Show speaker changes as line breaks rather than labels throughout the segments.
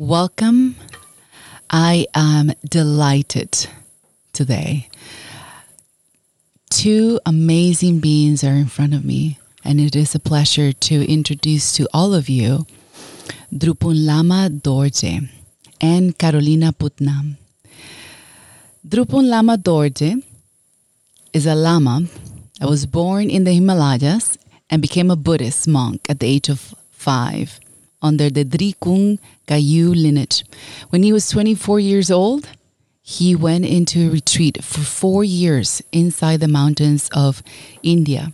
Welcome. I am delighted today. Two amazing beings are in front of me, and it is a pleasure to introduce to all of you Drupon Lama Dorje and Carolina Putnam. Drupon Lama Dorje is a Lama that was born in the Himalayas and became a Buddhist monk at the age of five under the Drikung Kagyu lineage. When he was 24 years old, he went into a retreat for four years inside the mountains of India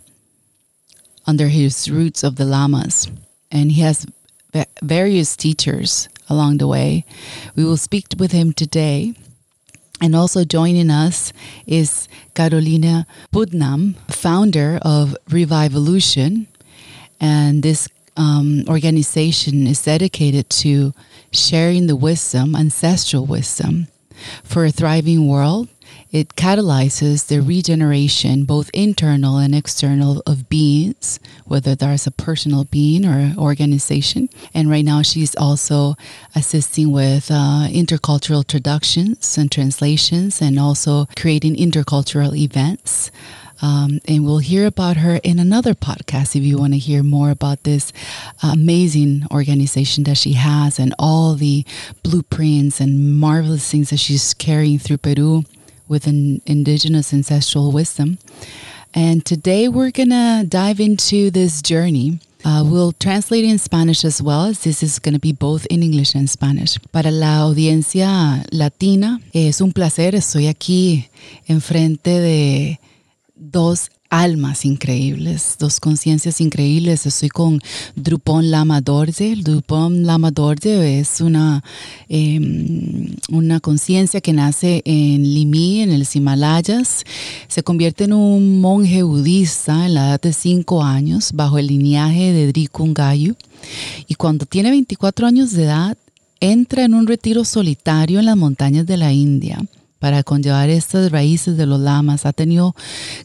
under his roots of the Lamas. And he has various teachers along the way. We will speak with him today. And also joining us is Carolina Putnam, founder of Revivolution. And this um, organization is dedicated to sharing the wisdom, ancestral wisdom, for a thriving world. It catalyzes the regeneration, both internal and external, of beings, whether there's a personal being or organization. And right now, she's also assisting with uh, intercultural traductions and translations, and also creating intercultural events. Um, and we'll hear about her in another podcast if you want to hear more about this amazing organization that she has and all the blueprints and marvelous things that she's carrying through Peru with an indigenous ancestral wisdom. And today we're going to dive into this journey. Uh, we'll translate in Spanish as well, as this is going to be both in English and Spanish. Para la audiencia latina, es un placer. Estoy aquí enfrente de dos almas increíbles, dos conciencias increíbles. Estoy con Drupon Lama Dorje. Drupon Lama Dorje es una, em, una conciencia que nace en Limi, en el Himalayas. Se convierte en un monje budista en la edad de 5 años bajo el lineaje de Drikungayu. Y cuando tiene 24 años de edad, entra en un retiro solitario en las montañas de la India para conllevar estas raíces de los lamas. Ha tenido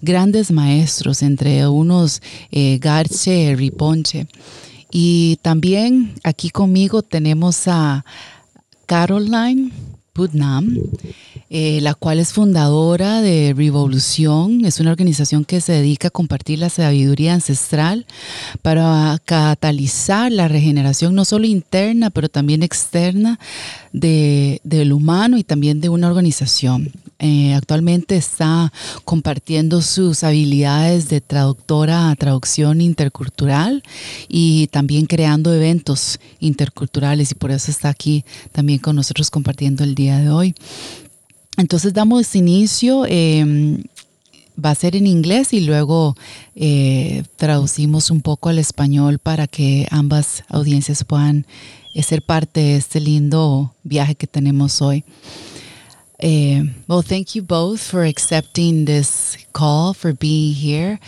grandes maestros, entre unos eh, Garche, Riponche. Y también aquí conmigo tenemos a Caroline Putnam, eh, la cual es fundadora de Revolución. Es una organización que se dedica a compartir la sabiduría ancestral para catalizar la regeneración no solo interna, pero también externa de, del humano y también de una organización. Eh, actualmente está compartiendo sus habilidades de traductora a traducción intercultural y también creando eventos interculturales y por eso está aquí también con nosotros compartiendo el día de hoy. Entonces damos inicio. Em, va a ser en inglés y luego eh, traducimos un poco al español para que ambas audiencias puedan eh, ser parte de este lindo viaje que tenemos hoy. Uh, well, thank you both for accepting this call, for being here.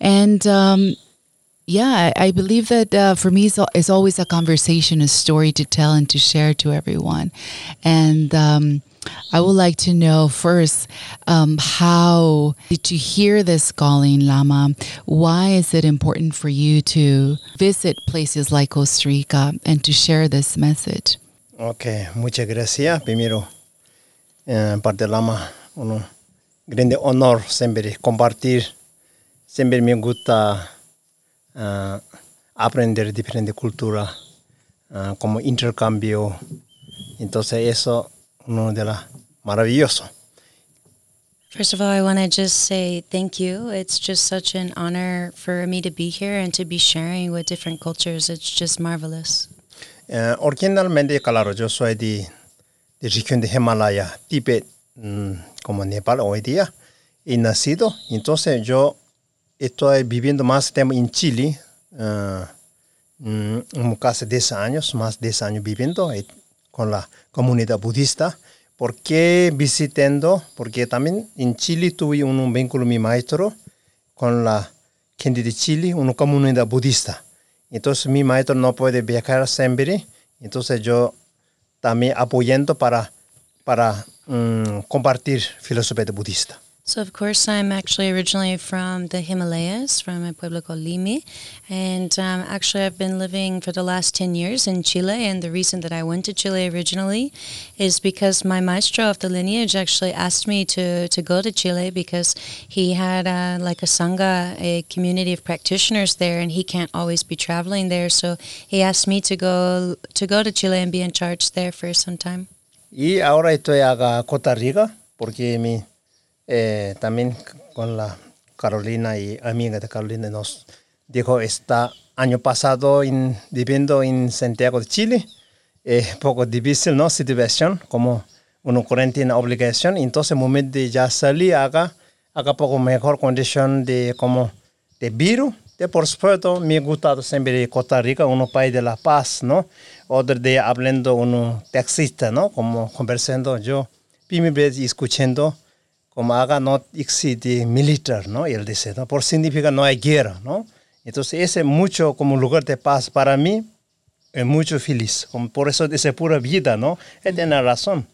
And um, yeah, I, I, believe that uh, for me, it's, it's, always a conversation, a story to tell and to share to everyone. And um, I would like to know first um, how did you hear this calling, Lama? Why is it important for you to visit places like Costa Rica and to share this message?
Okay, muchas gracias. Primero, eh, parte Lama, un grande honor siempre compartir. Siempre me gusta uh, aprender diferente cultura, uh, como intercambio. Entonces eso uno de las maravilloso.
First of all, I want to just say thank you. It's just such an honor for me to be here and to be sharing with different cultures. It's just marvelous.
Uh, originalmente, claro, yo soy de de región de Himalaya, Tíbet, mm, como Nepal hoy día, y nacido. Entonces yo estoy viviendo más tiempo en Chile, uh, casi 10 años, más de 10 años viviendo eh, con la comunidad budista. ¿Por qué visitando? Porque también en Chile tuve un, vínculo mi maestro con la gente de Chile, una comunidad budista. Entonces mi maestro no puede viajar siempre, entonces yo también apoyando para, para um, compartir filosofía budista.
So, of course, I'm actually originally from the Himalayas, from a pueblo called Limi. And um, actually, I've been living for the last 10 years in Chile. And the reason that I went to Chile originally is because my maestro of the lineage actually asked me to, to go to Chile because he had uh, like a Sangha, a community of practitioners there, and he can't always be traveling there. So he asked me to go to go to Chile and be in charge there for some time.
Y ahora estoy acá Costa Rica porque mi eh, también con la Carolina y amiga de Carolina nos dijo está año pasado viviendo en Santiago de Chile. Es poco difícil no situación como uno cuarentena obligación. Entonces momento de ya salir acá acá poco mejor condición de como de virus. De por supuesto me ha gustado siempre Costa Rica uno país de la paz no otro día hablando uno taxista no como conversando yo primera vez escuchando como haga no existe militar, ¿no? Él dice, ¿no? Por significa no hay guerra, ¿no? Entonces ese es mucho como lugar de paz para mí, es mucho feliz. Como por eso dice pura vida, ¿no? Él tiene razón.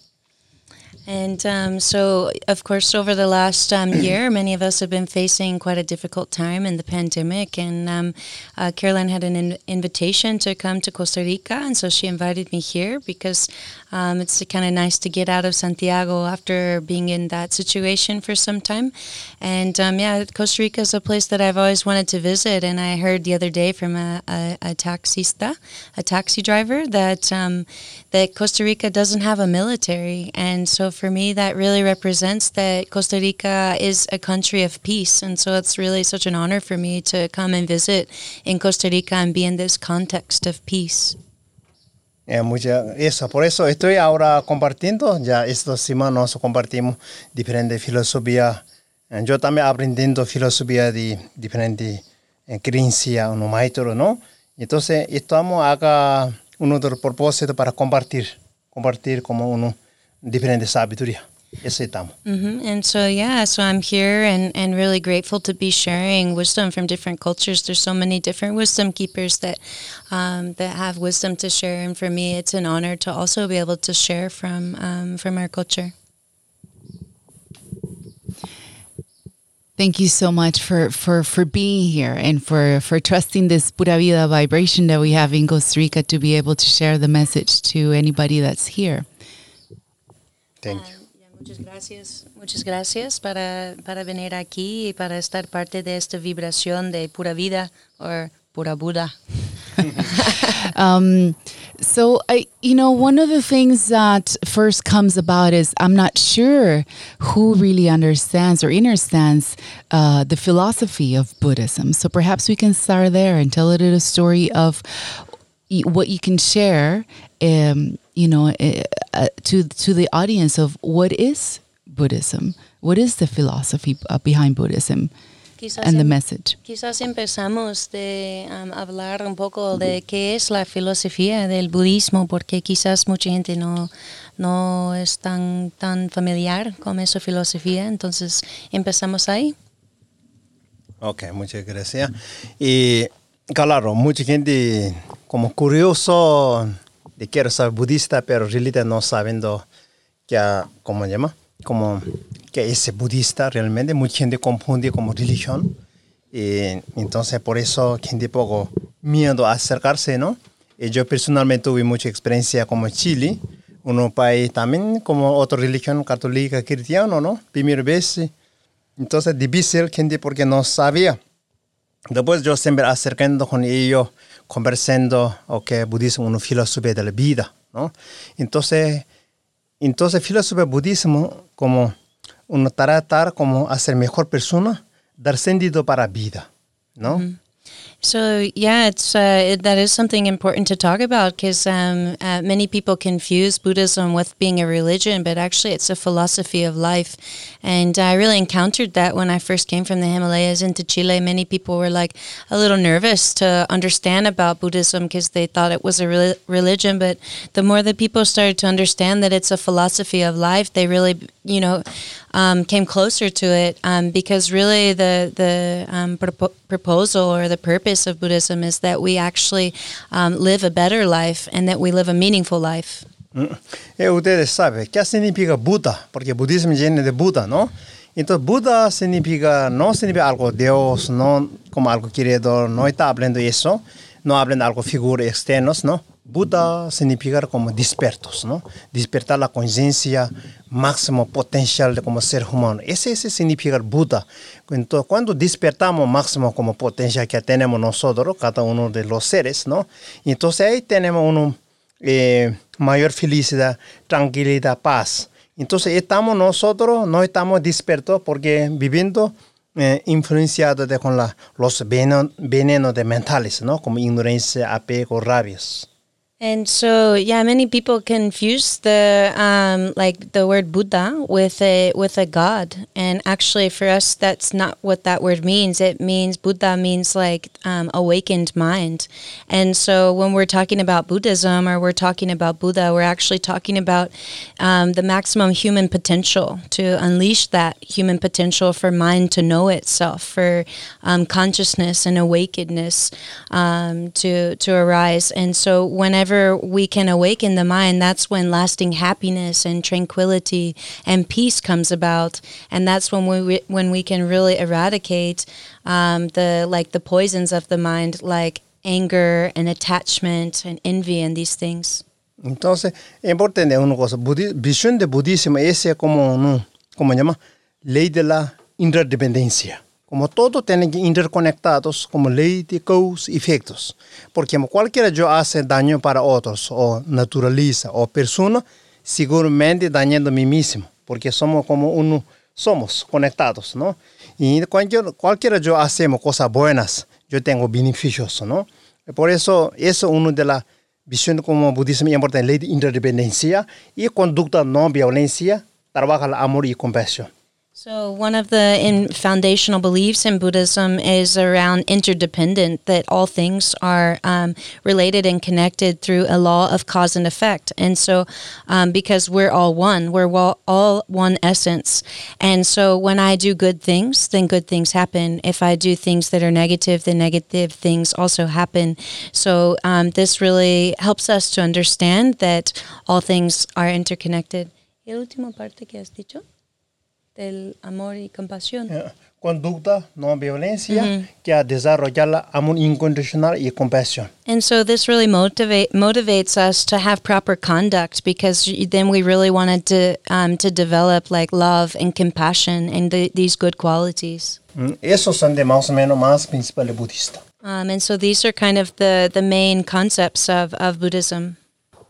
And um, so, of course, over the last um, year, many of us have been facing quite a difficult time in the pandemic. And um, uh, Caroline had an in- invitation to come to Costa Rica, and so she invited me here because um, it's kind of nice to get out of Santiago after being in that situation for some time. And um, yeah, Costa Rica is a place that I've always wanted to visit. And I heard the other day from a, a, a taxista, a taxi driver, that um, that Costa Rica doesn't have a military, and so for me, that really represents that Costa Rica is a country of peace. And so it's really such an honor for me to come and visit in Costa Rica and be in this context of peace.
Eh, mucha, eso, por eso estoy ahora compartiendo, ya estas semanas compartimos diferentes filosofías. Eh, Yo también aprendiendo filosofía de diferentes eh, creencias, uno maestro, ¿no? Entonces, estamos acá, uno de los propósitos para compartir, compartir como uno diferente sabiduría. Eso estamos.
hmm And so, yeah, so I'm here and, and really grateful to be sharing wisdom from different cultures. There's so many different wisdom keepers that um, that have wisdom to share, and for me, it's an honor to also be able to share from um, from our culture.
Thank you so much for, for, for being here and for, for trusting this Pura Vida vibration that we have in Costa Rica to be able to share the message to anybody that's here.
Thank you.
Ya, muchas gracias, muchas gracias para, para venir aquí y para estar parte de esta vibración de pura vida o pura Buda.
Um, so I, you know, one of the things that first comes about is I'm not sure who really understands or understands uh, the philosophy of Buddhism. So perhaps we can start there and tell a little story of what you can share, um, you know, uh, uh, to to the audience of what is Buddhism, what is the philosophy uh, behind Buddhism,
Quizás
and the
em-
message.
Quizás empezamos de um, hablar un poco de qué es la filosofía del budismo, porque quizás mucha gente no, no es tan, tan familiar con esa filosofía. Entonces, empezamos ahí.
Ok, muchas gracias. Y claro, mucha gente como curioso de quiero ser budista, pero en realidad no sabiendo que, ¿cómo se llama? Como que es budista realmente. Mucha gente confunde como religión. Y entonces por eso gente poco miedo a acercarse, ¿no? Y yo personalmente tuve mucha experiencia como Chile, un país también como otra religión católica cristiana, ¿no? Primera vez. Entonces difícil gente porque no sabía. Después yo siempre acercando con ellos, conversando, ok, budismo es una filosofía de la vida, ¿no? Entonces, entonces filosofía budismo como uno tratar como hacer mejor persona, dar sentido para vida, ¿no?
So yeah, it's uh, it, that is something important to talk about because um, uh, many people confuse Buddhism with being a religion, but actually it's a philosophy of life. And I really encountered that when I first came from the Himalayas into Chile. Many people were like a little nervous to understand about Buddhism because they thought it was a re- religion. But the more that people started to understand that it's a philosophy of life, they really, you know, um, came closer to it um, because really the the um, propo- proposal or the purpose of Buddhism is that we actually um, live a better life and that we live a meaningful life.
Eh, ustedes saben qué significa Buda, porque budismo viene de Buda, ¿no? Entonces, Buda significa, no significa algo Dios, no como algo querido, no está hablando eso, no hablando algo figuras externos, ¿no? Buda significa como despertos, ¿no? Despertar la conciencia máximo potencial de como ser humano. Ese, ese significa Buda. Entonces, cuando despertamos máximo como potencial que tenemos nosotros, cada uno de los seres, ¿no? Entonces ahí tenemos una eh, mayor felicidad, tranquilidad, paz. Entonces estamos nosotros, no estamos despertos porque viviendo eh, influenciados con los venenos de mentales, ¿no? Como ignorancia, apego, rabias.
And so, yeah, many people confuse the um, like the word Buddha with a with a god, and actually, for us, that's not what that word means. It means Buddha means like um, awakened mind, and so when we're talking about Buddhism or we're talking about Buddha, we're actually talking about um, the maximum human potential to unleash that human potential for mind to know itself, for um, consciousness and awakenedness um, to to arise, and so whenever whenever we can awaken the mind, that's when lasting happiness and tranquility and peace comes about, and that's when we when we can really eradicate um, the like the poisons of the mind, like anger and attachment and envy and these things.
Entonces, importante una cosa, visión de budismo es como, un, como llama, ley de la interdependencia. Como todo tiene que interconectados como ley de causa y efectos. Porque cualquiera yo hace daño para otros o naturaliza o persona, seguramente dañando a mí mismo. Porque somos como uno, somos conectados, ¿no? Y cualquier, cualquiera yo hacemos cosas buenas, yo tengo beneficios, ¿no? Por eso, eso es una de las visiones como budismo importante, ley de interdependencia y conducta no violencia, trabaja el amor y compasión.
So, one of the in foundational beliefs in Buddhism is around interdependent, that all things are um, related and connected through a law of cause and effect. And so, um, because we're all one, we're all one essence. And so, when I do good things, then good things happen. If I do things that are negative, then negative things also happen. So, um, this really helps us to understand that all things are interconnected. ¿Y el último parte que has dicho? Del amor y compasión.
Yeah. Conducta no violencia mm -hmm. que desarrollar amor incondicional y compasión.
And so this really motivate motivates us to have proper conduct because then we really wanted to um, to develop like love and compassion and the, these good qualities.
Mm, esos son de más o menos más principales budistas.
Um, and so these are kind of the the main concepts of of Buddhism.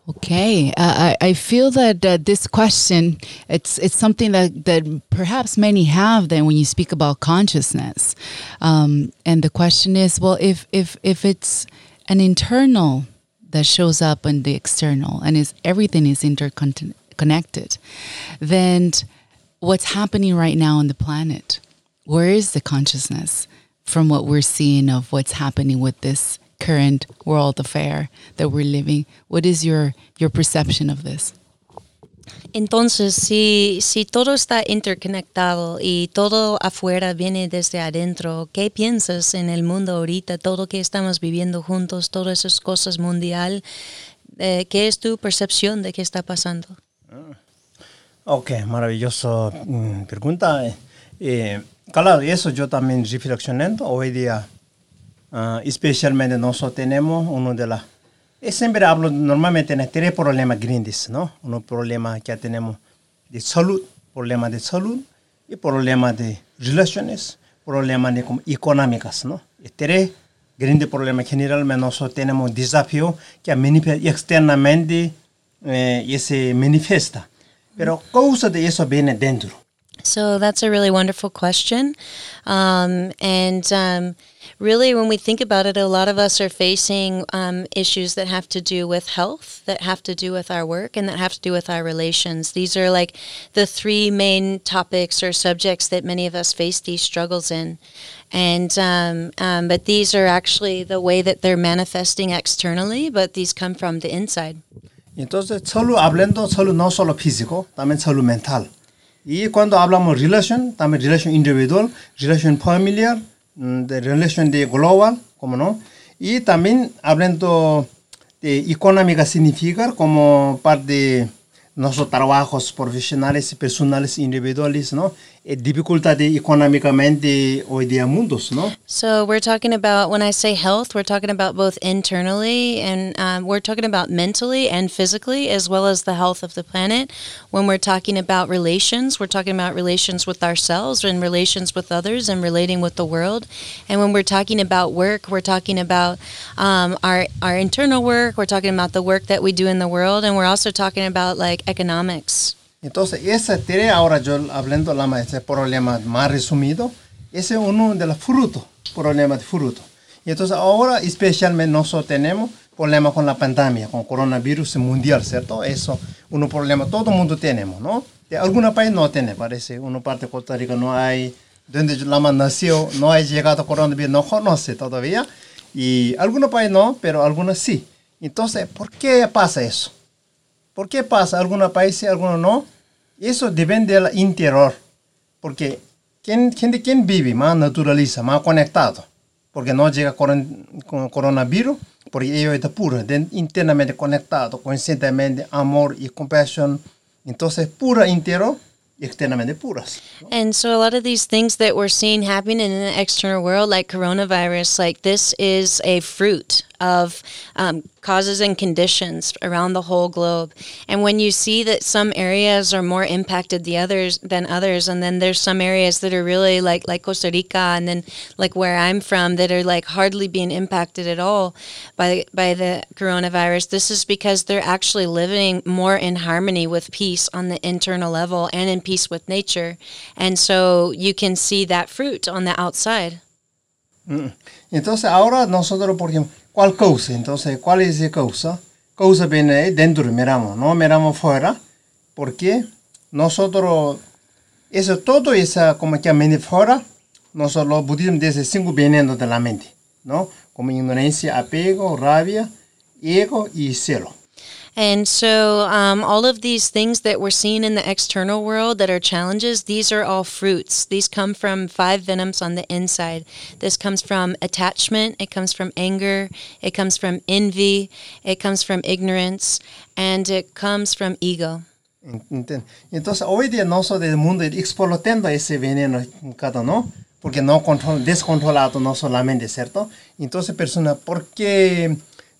Okay, uh, I, I feel that uh, this question it's it's something that that perhaps many have. Then when you speak about consciousness, um, and the question is, well, if if if it's an internal that shows up in the external, and is everything is interconnected, then what's happening right now on the planet? Where is the consciousness from what we're seeing of what's happening with this current world affair that we're living. What is your, your perception of this?
Entonces, si, si todo está interconectado y todo afuera viene desde adentro, ¿qué piensas en el mundo ahorita, todo que estamos viviendo juntos, todas esas cosas mundial? Eh, ¿Qué es tu percepción de qué está pasando?
Ah. Ok, maravilloso mm, pregunta. Eh, claro, eso yo también reflexionando hoy día Uh, especialmente nosotros tenemos uno de las... Siempre hablo normalmente en tres problemas grandes, ¿no? Uno problema que tenemos de salud, problema de salud y problema de relaciones, problemas de, económicas, ¿no? Y tres grandes problemas generalmente nosotros tenemos desafío que externamente eh, y se manifiesta. Pero causa de eso viene dentro.
So that's a really wonderful question. Um, and um, really, when we think about it, a lot of us are facing um, issues that have to do with health, that have to do with our work, and that have to do with our relations. These are like the three main topics or subjects that many of us face these struggles in. And um, um, but these are actually the way that they're manifesting externally, but these come from the inside.
Entonces, solo hablando, solo no solo físico, también solo mental. Y cuando hablamos relación, también relación individual, relación familiar, de relación de global, como no, y también hablando de económica significa como parte Eh, económicamente día mundos.
So we're talking about when I say health, we're talking about both internally and um, we're talking about mentally and physically, as well as the health of the planet. When we're talking about relations, we're talking about relations with ourselves and relations with others and relating with the world. And when we're talking about work, we're talking about um, our our internal work. We're talking about the work that we do in the world, and we're also talking about like economics.
Entonces, ese tere ahora yo hablando la ese problema más resumido, ese es uno de los frutos, problema de fruto. Y entonces ahora especialmente nosotros tenemos problema con la pandemia, con coronavirus mundial, ¿cierto? Eso, un problema, todo el mundo tenemos, ¿no? De alguna país no tiene, parece, una parte de Costa Rica no hay, donde Lama nació, no ha llegado coronavirus, no conoce todavía, y algunos países no, pero algunos sí. Entonces, ¿por qué pasa eso? ¿Por qué pasa? Algunos países, algunos no. Eso depende del interior. Porque ¿quién, gente quien vive más naturaliza, más conectado. Porque no llega con, con coronavirus, porque ellos están puros, internamente conectados, conscientemente, amor y compasión. Entonces, pura interior externamente puras.
And so a lot of these things that we're seeing happening in the external world, like coronavirus, like this is a fruit of um, causes and conditions around the whole globe. And when you see that some areas are more impacted the others than others, and then there's some areas that are really like like Costa Rica, and then like where I'm from that are like hardly being impacted at all by by the coronavirus. This is because they're actually living more in harmony with peace on the internal level and in peace with nature, and so you can see that fruit on the outside.
Mm. Entonces ahora nosotros, por ejemplo, ¿cuál causa? Entonces, ¿cuál es la causa? Causa viene dentro, miramos, no miramos fuera, porque nosotros, eso todo esa como que mente fuera, nosotros los budismo dice cinco venenos de la mente, ¿no? Como ignorancia, apego, rabia, ego y celo.
And so, um, all of these things that we're seeing in the external world that are challenges, these are all fruits. These come from five venoms on the inside. This comes from attachment, it comes from anger, it comes from envy, it comes from ignorance, and it comes from ego.
Entonces, hoy día nosotros del mundo explotando ese veneno cada uno, porque no control, descontrolado no solamente, ¿cierto? Entonces, persona, ¿por qué?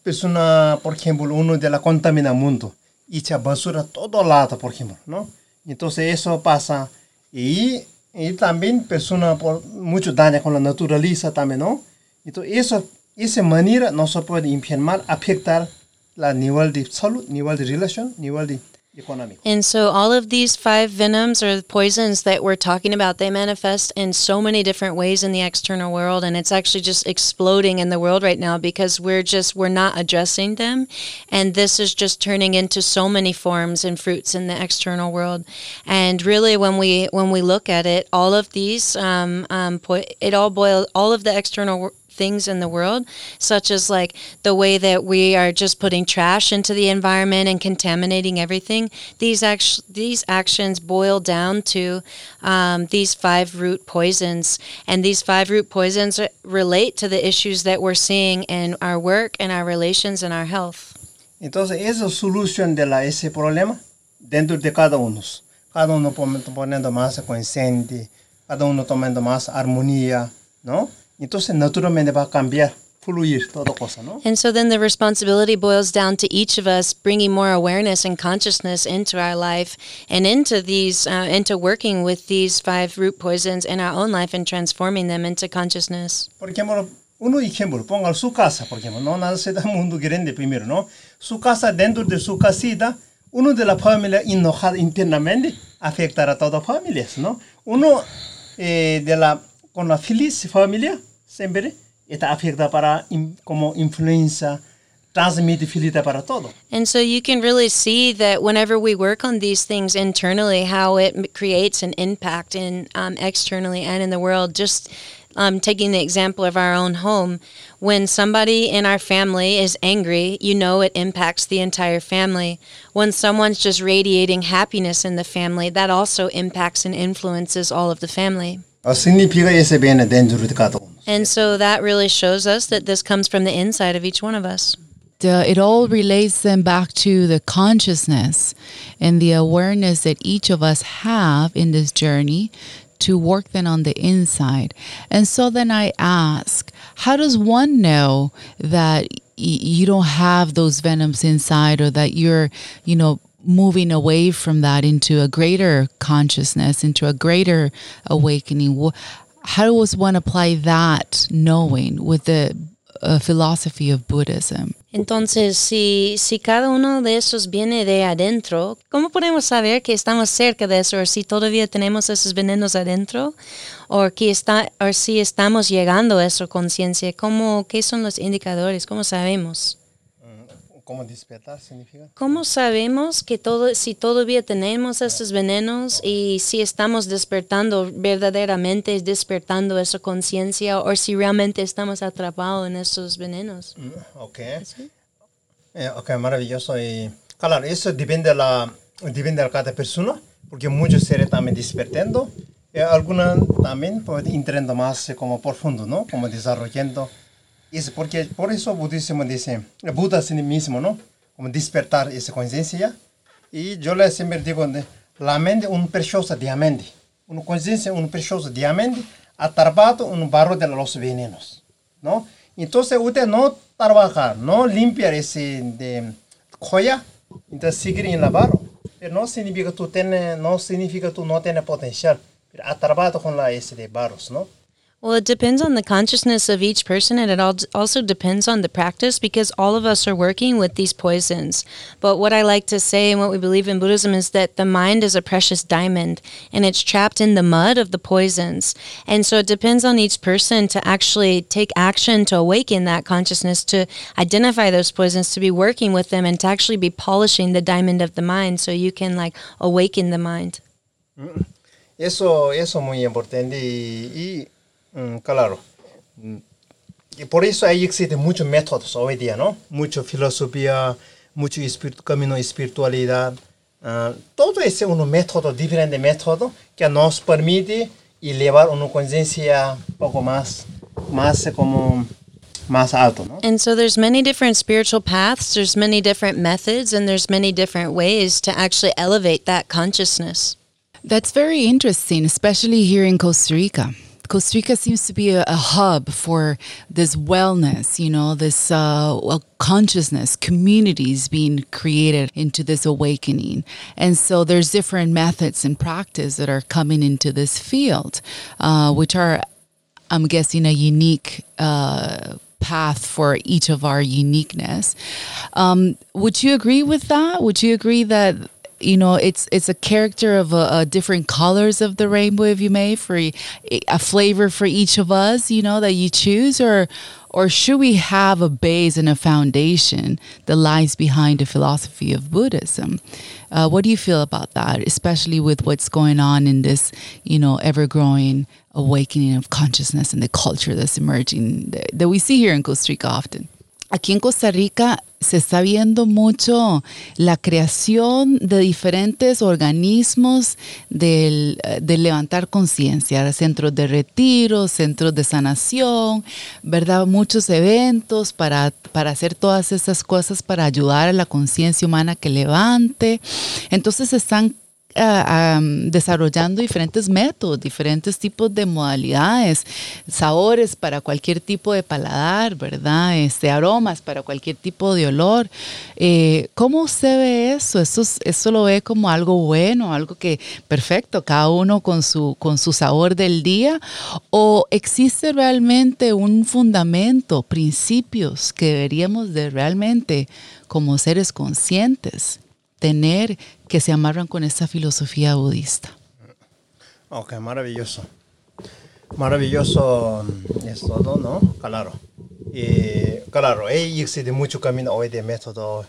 Persona, por ejemplo, uno de la contamina mundo, echa basura todo lado, por ejemplo, ¿no? Entonces eso pasa y, y también persona por mucho daño con la naturaleza también, ¿no? Entonces eso, esa manera no se puede enfermar, afectar la nivel de salud, nivel de relación, nivel de económico.
And so all of these five venoms or poisons that we're talking about, they manifest in so many different ways in the external world and it's actually just exploding in the world right now because we're just we're not addressing them and this is just turning into so many forms and fruits in the external world. And really when we when we look at it, all of these um, um, po- it all boils all of the external things in the world, such as like the way that we are just putting trash into the environment and contaminating everything. These act- these actions boil down to um, these five root poisons, and these five root poisons relate to the issues that we're seeing in our work and our relations and our health.
Entonces, esa solución de la, ese problema dentro de cada uno. Cada uno poniendo más consciente, cada uno tomando más armonía, ¿no? Entonces, naturalmente va a cambiar, fluir toda cosa, ¿no?
And so then the responsibility boils down to each of us bringing more awareness and consciousness into our life and into these, uh, into working with these five root poisons in our own life and transforming them into consciousness.
Por ejemplo, uno ejemplo, ponga su casa, por ejemplo, no nace del mundo grande primero, ¿no? Su casa, dentro de su casita, uno de la familia enojada internamente afectará a toda la familia, ¿no? Uno eh, de la, con la feliz familia, está para como todo.
And so you can really see that whenever we work on these things internally, how it creates an impact in um, externally and in the world. Just um, taking the example of our own home, when somebody in our family is angry, you know it impacts the entire family. When someone's just radiating happiness in the family, that also impacts and influences all of the family.
Significa ese viene dentro de cada uno.
And so that really shows us that this comes from the inside of each one of us.
uh, it all relates them back to the consciousness and the awareness that each of us have in this journey to work then on the inside. And so then I ask, how does one know that y- you don't have those venoms inside or that you're, you know, moving away from that into a greater consciousness, into a greater awakening? How does one apply that knowing with the uh, philosophy of Buddhism?
Entonces, si, si cada uno de esos viene de adentro, ¿cómo podemos saber que estamos cerca de eso o si todavía tenemos esos venenos adentro o, que está, o si estamos llegando a esa conciencia? ¿Cómo, ¿Qué son los indicadores? ¿Cómo sabemos?
¿Cómo despertar significa?
¿Cómo sabemos que todo, si todavía tenemos esos venenos y si estamos despertando verdaderamente, despertando esa conciencia o si realmente estamos atrapados en esos venenos?
Mm, Ok. Eh, ok, maravilloso. Y, claro, eso depende de, la, depende de cada persona, porque muchos seres también despertando. Y algunos también pueden entrando más eh, como profundo, ¿no? Como desarrollando. Isso, porque por isso o budismo diz, o eh, Buda assim mesmo, não? Como despertar essa consciência. E eu sempre digo, né, a mente é um precioso diamante. Uma consciência é um precioso diamante atarbado um barro de los venenos, não? Então, se você não trabalhar, não limpar esse de coia, então seguir em lavar, eh, não significa que tu não significa que tu não tem potencial. Atarbado com lá esse de barros, não?
Well, it depends on the consciousness of each person, and it also depends on the practice because all of us are working with these poisons. But what I like to say and what we believe in Buddhism is that the mind is a precious diamond and it's trapped in the mud of the poisons. And so it depends on each person to actually take action to awaken that consciousness, to identify those poisons, to be working with them, and to actually be polishing the diamond of the mind so you can like awaken the mind.
Eso, eso es muy importante y, y, mm, claro, mm, y por eso ahí existen muchos métodos hoy día, ¿no? Mucha filosofía, mucho espíritu, camino de espiritualidad. ah, todo ese es un método, diferente método que nos permite elevar una conciencia un poco más, más como más alto, ¿no?
And so there's many different spiritual paths, there's many different methods, and there's many different ways to actually elevate that consciousness.
That's very interesting, especially here in Costa Rica. Costa Rica seems to be a, a hub for this wellness, you know, this uh, consciousness, communities being created into this awakening. And so there's different methods and practice that are coming into this field, uh, which are, I'm guessing, a unique uh, path for each of our uniqueness. Um, would you agree with that? Would you agree that you know it's it's a character of different colors of the rainbow if you may for a, a flavor for each of us you know that you choose or or should we have a base and a foundation that lies behind the philosophy of buddhism? Uh, what do you feel about that especially with what's going on in this you know ever growing awakening of consciousness and the culture that's emerging that, that we see here in costa rica often Aquí en Costa Rica se está viendo mucho la creación de diferentes organismos del, de levantar conciencia, centros de retiro, centros de sanación, ¿verdad? Muchos eventos para, para hacer todas esas cosas para ayudar a la conciencia humana que levante. Entonces están desarrollando diferentes métodos, diferentes tipos de modalidades, sabores para cualquier tipo de paladar, ¿verdad? Este, aromas para cualquier tipo de olor. Eh, ¿Cómo usted ve eso? eso? ¿Eso lo ve como algo bueno, algo que perfecto, cada uno con su, con su sabor del día? ¿O existe realmente un fundamento, principios que deberíamos de realmente como seres conscientes tener que se amarran con esta filosofía budista.
Ok, maravilloso. Maravilloso mm, es todo, ¿no? Claro. Y claro, existe mucho camino hoy de método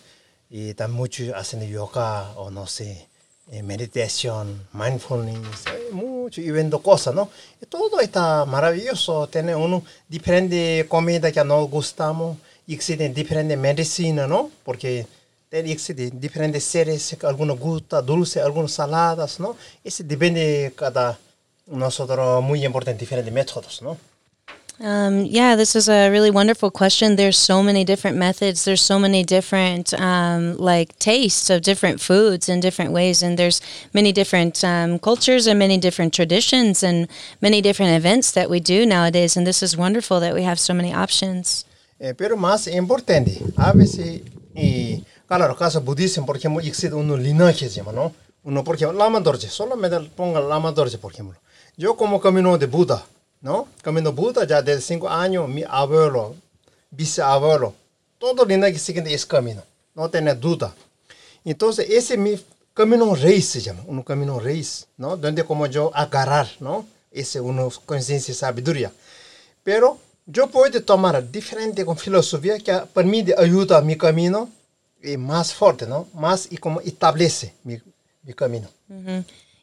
y también muchos hacen yoga o no sé, eh, meditación, mindfulness, mucho y viendo cosas, ¿no? Y todo está maravilloso, tiene uno diferente comida que nos gustamos, existen diferentes medicinas, ¿no? Porque diferentes seres, algunos gustan dulce, algunos saladas, ¿no? Eso depende cada nosotros muy importante, diferentes métodos, ¿no?
Um, yeah, this is a really wonderful question. There's so many different methods. There's so many different um, like tastes of different foods in different ways, and there's many different um, cultures and many different traditions and many different events that we do nowadays. And this is wonderful that we have so many options.
Eh, pero más importante, a veces, y, claro, caso budismo, por ejemplo, existe un linaje, ¿no? Uno, por ejemplo, Lama Dorje, solamente ponga Lama Dorje, por ejemplo. Yo como camino de Buda, ¿no? Camino Buda ya desde cinco años, mi abuelo, bisabuelo, todo linaje siguiente es camino, no tiene duda. Entonces, ese es mi camino rey se llama, un camino rey, ¿no? Donde como yo agarrar, ¿no? Ese conciencia y sabiduría. Pero yo puedo tomar diferente con filosofía que permite ayuda a mi camino y más fuerte, ¿no? Más y como establece mi, mi camino.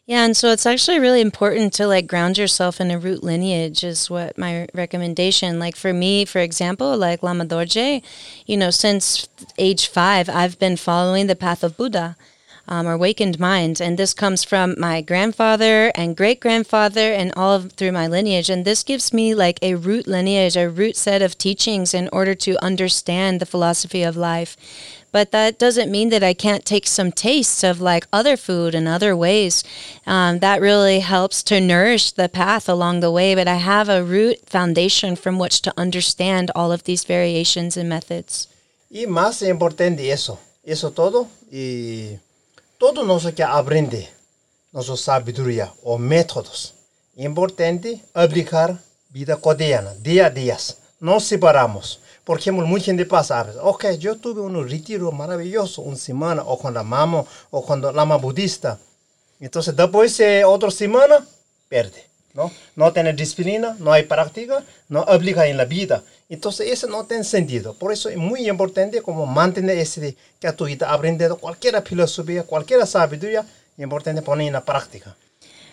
Yeah, and so it's actually really important to like ground yourself in a root lineage is what my recommendation. Like for me, for example, like Lama Dorje, you know, since age five, I've been following the path of Buddha. Um, or awakened mind, and this comes from my grandfather and great grandfather, and all of, through my lineage. And this gives me like a root lineage, a root set of teachings in order to understand the philosophy of life but that doesn't mean that I can't take some tastes of like other food and other ways. Um, that really helps to nourish the path along the way. But I have a root foundation from which to understand all of these variations and methods.
Y más importante eso, eso todo, y todo nos que aprende, nuestra sabiduría o métodos. Importante aplicar vida cotidiana, día a día. No separamos. Por ejemplo, mucha gente pasa ok, yo tuve un retiro maravilloso, una semana, o con la mamá, o con la lama budista. Entonces, después de otra semana, pierde. ¿no? no tiene disciplina, no hay práctica, no aplica en la vida. Entonces, eso no tiene sentido. Por eso es muy importante como mantener ese que vida aprendiendo cualquier filosofía, cualquier sabiduría, es importante poner en la práctica.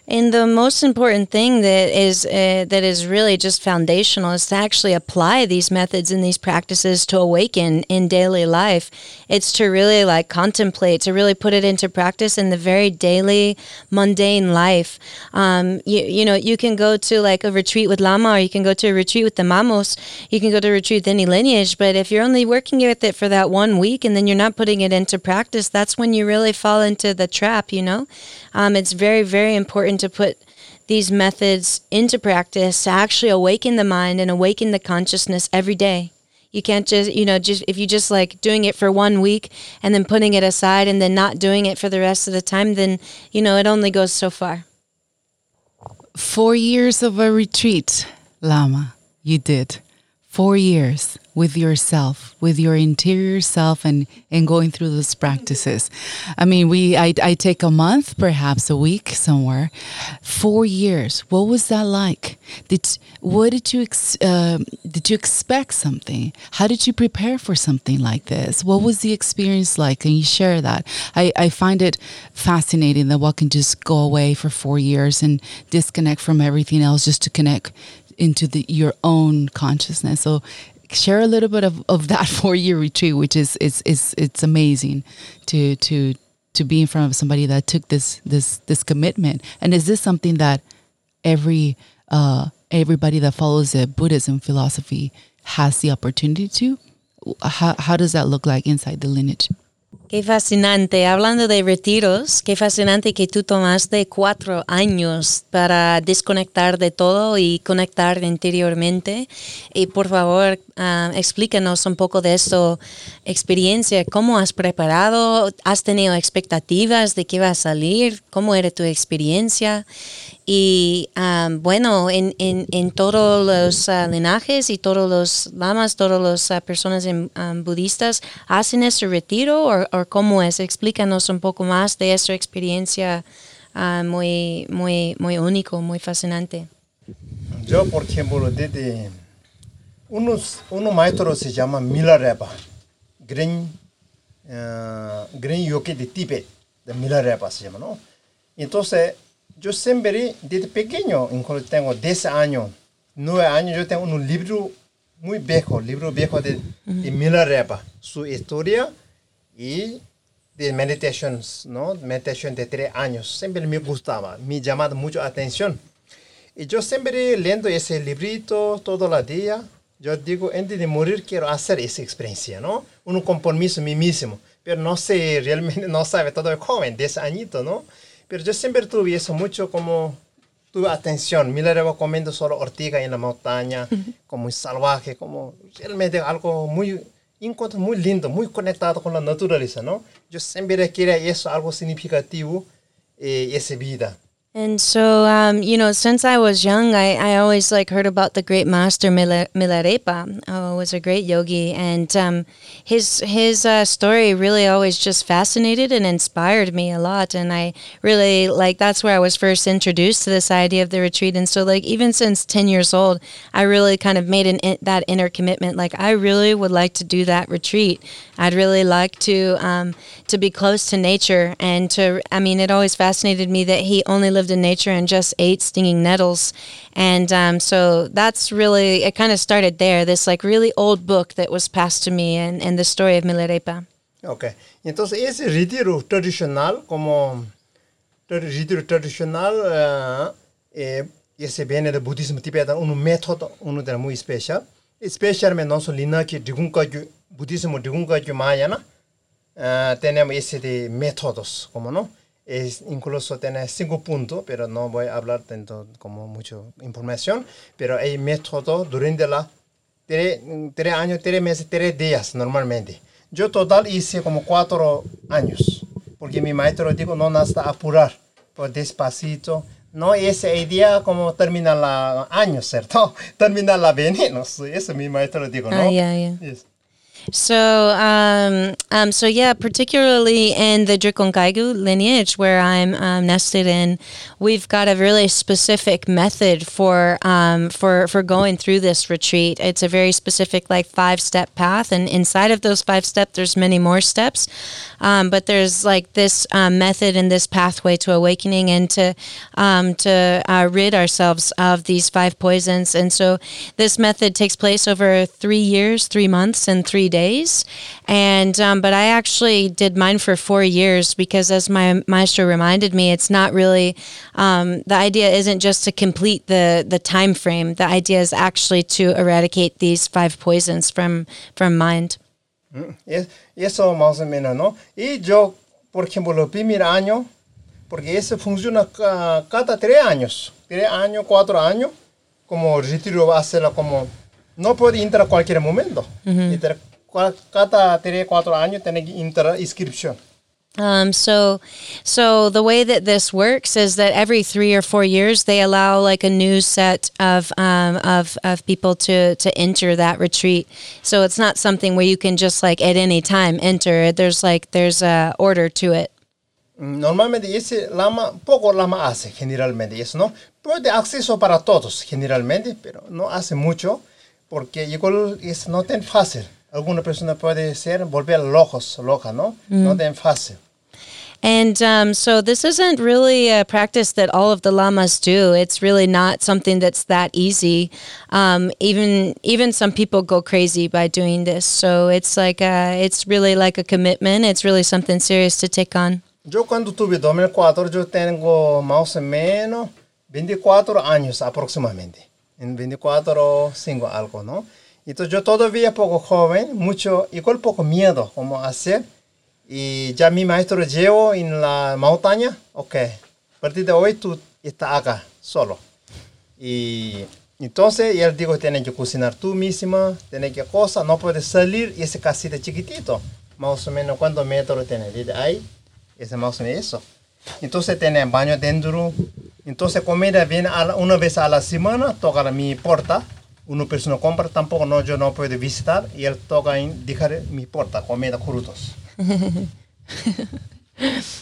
And the most important thing that is uh, that is really just foundational is to actually apply these methods and these practices to awaken in daily life. It's to really like contemplate, to really put it into practice in the very daily, mundane life. Um, you, you know, you can go to like a retreat with Lama, or you can go to a retreat with the Mamos. You can go to a retreat with any lineage, but if you're only working with it for that one week and then you're not putting it into practice, that's when you really fall into the trap. You know, um, it's very very important to put these methods into practice to actually awaken the mind and awaken the consciousness every day. You can't just, you know, just if you just like doing it for one week and then putting it aside and then not doing it for the rest of the time, then, you know, it only goes so far.
Four years of a retreat, Lama, you did. Four years with yourself, with your interior self, and and going through those practices. I mean, we I, I take a month, perhaps a week somewhere. Four years. What was that like? Did what did you ex, uh, did you expect something? How did you prepare for something like this? What was the experience like? Can you share that? I I find it fascinating that one can just go away for four years and disconnect from everything else just to connect into the your own consciousness. So share a little bit of, of that four year retreat, which is is is it's amazing to to to be in front of somebody that took this this this commitment. And is this something that every uh, everybody that follows the Buddhism philosophy has the opportunity to? How how does that look like inside the lineage?
Qué fascinante. Hablando de retiros, qué fascinante que tú tomaste cuatro años para desconectar de todo y conectar interiormente. Y por favor, uh, explícanos un poco de esta experiencia. ¿Cómo has preparado? ¿Has tenido expectativas de qué va a salir? ¿Cómo era tu experiencia? Y um, bueno, en, en, en, todos los uh, linajes y todos los lamas, todas las uh, personas en, um, budistas hacen ese retiro o, cómo es. Explícanos un poco más de esta experiencia uh, muy, muy, muy único, muy fascinante.
Yo, por ejemplo, desde unos, unos maestros se llama Milarepa, Green, uh, Green Yoke de Tibet, de Milarepa se llama, ¿no? Entonces, yo siempre, desde pequeño, incluso tengo 10 años, 9 años, yo tengo un libro muy viejo, libro viejo de, de Milarepa, su historia y de meditations, ¿no? Meditación de 3 años. Siempre me gustaba, me llamaba mucho atención. Y yo siempre leyendo ese librito todo el día, yo digo, antes de morir quiero hacer esa experiencia, ¿no? Un compromiso a mí mismo. Pero no sé, realmente no sabe todo el joven, 10 añitos, ¿no? Pero yo siempre tuve eso mucho como, tuve atención. Me la comiendo solo ortiga en la montaña, como muy salvaje, como realmente algo muy, encuentro muy lindo, muy conectado con la naturaleza, ¿no? Yo siempre quería eso, algo significativo, eh, esa vida.
And so, um, you know, since I was young, I, I always like heard about the great master Mila- Milarepa, who was a great yogi, and um, his his uh, story really always just fascinated and inspired me a lot. And I really like that's where I was first introduced to this idea of the retreat. And so, like even since ten years old, I really kind of made an in, that inner commitment. Like I really would like to do that retreat. I'd really like to um, to be close to nature and to. I mean, it always fascinated me that he only lived lived in nature and just ate stinging nettles. And um, so that's really, it kind of started there, this like really old book that was passed to me and, and the story of Milarepa.
Ok, entonces ese retiro tradicional, como retiro tradicional, uh, eh, ese viene del budismo tibetano, un método, uno de muy especial. Especialmente nosotros lina que Drikung Kagyu, budismo Drikung Kagyu maya, ¿no? Uh, tenemos ese de métodos, como no? Es incluso tiene cinco puntos, pero no voy a hablar tanto como mucha información, pero hay método durante la tres, tres años, tres meses, tres días normalmente. Yo total hice como cuatro años, porque mi maestro dijo no necesita apurar, por despacito. No es idea como terminar la año, ¿cierto? Terminar la veneno, eso mi maestro dijo, ¿no?
Ah, yeah, yeah. Yes. So, um, um, so yeah, particularly in the Drikung Kagyu lineage where I'm um, nested in, we've got a really specific method for um, for for going through this retreat. It's a very specific, like five step path, and inside of those five steps, there's many more steps. Um, but there's like this um, method and this pathway to awakening and to to uh, rid ourselves of these five poisons. And so, this method takes place over three years, three months, and three days. And um, but I actually did mine for four years because, as my maestro reminded me, it's not really um, the idea isn't just to complete the the time frame. The idea is actually to eradicate these five poisons from from mind.
Mm, eso más o menos, ¿no? Y yo, por ejemplo, el primer año, porque eso funciona cada tres años, tres años, cuatro años, como retiro va a ser como, no puede entrar a cualquier momento. Mm -hmm cada tres, cuatro años tiene que entrar inscripción.
Um, so, so the way that this works is that every three or four years they allow like a new set of um, of of people to to enter that retreat. So it's not something where you can just like at any time enter. There's like there's a order to it.
Normalmente ese lama poco lama hace generalmente eso, ¿no? Puede acceso para todos generalmente, pero no hace mucho porque igual es no tan fácil. Alguna persona puede ser volver locos, loca, ¿no? Mm. No tan fácil.
And um, so this isn't really a practice that all of the lamas do. It's really not something that's that easy. Um, even even some people go crazy by doing this. So it's like a, it's really like a commitment. It's really something serious to take on.
Yo cuando tuve 2004 yo tengo más o menos 24 años aproximadamente. En 24 5 algo, ¿no? Entonces yo todavía poco joven, mucho, igual poco miedo como hacer. Y ya mi maestro llevo en la montaña, ok, a partir de hoy tú estás acá, solo. Y entonces él dijo, tienes que cocinar tú misma, tienes que cosas, no puedes salir, y ese casita chiquitito, más o menos cuántos metros tiene, desde ahí, ese más o menos eso. Entonces tiene baño dentro, entonces comida viene una vez a la semana, toca mi puerta, una persona compra, tampoco no, yo no puedo visitar y él toca en dejar mi puerta comida crudos.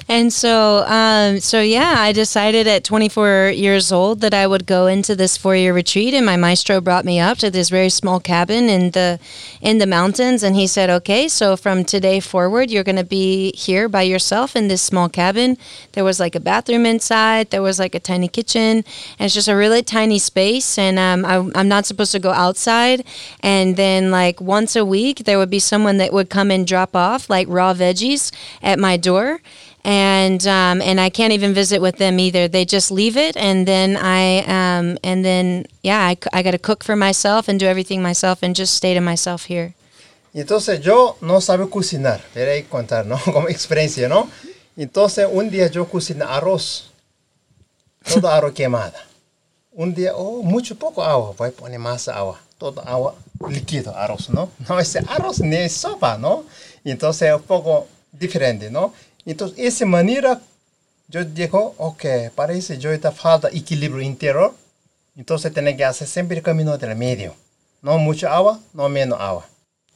and so, um, so yeah, I decided at 24 years old that I would go into this four-year retreat, and my maestro brought me up to this very small cabin in the in the mountains, and he said, "Okay, so from today forward, you're going to be here by yourself in this small cabin." There was like a bathroom inside, there was like a tiny kitchen, and it's just a really tiny space, and um, I, I'm not supposed to go outside. And then, like once a week, there would be someone that would come and drop off like raw veggies at my door and um, and I can't even visit with them either. They just leave it, and then I um, and then yeah, I, I got to cook for myself and do everything myself, and just stay to myself here.
Entonces yo no sabe cocinar, veré contar, ¿no? Como experiencia, ¿no? Entonces un día yo cociné arroz, todo arroz quemada. Un día, oh, mucho poco agua, voy a poner más agua, todo agua líquido, arroz, ¿no? No, ese arroz ni sopa, ¿no? Entonces es un poco diferente, ¿no? Entonces, esa manera, yo digo, ok, parece yo está falta equilibrio interior, entonces tiene que hacer siempre el camino del medio. No agua, no menos agua.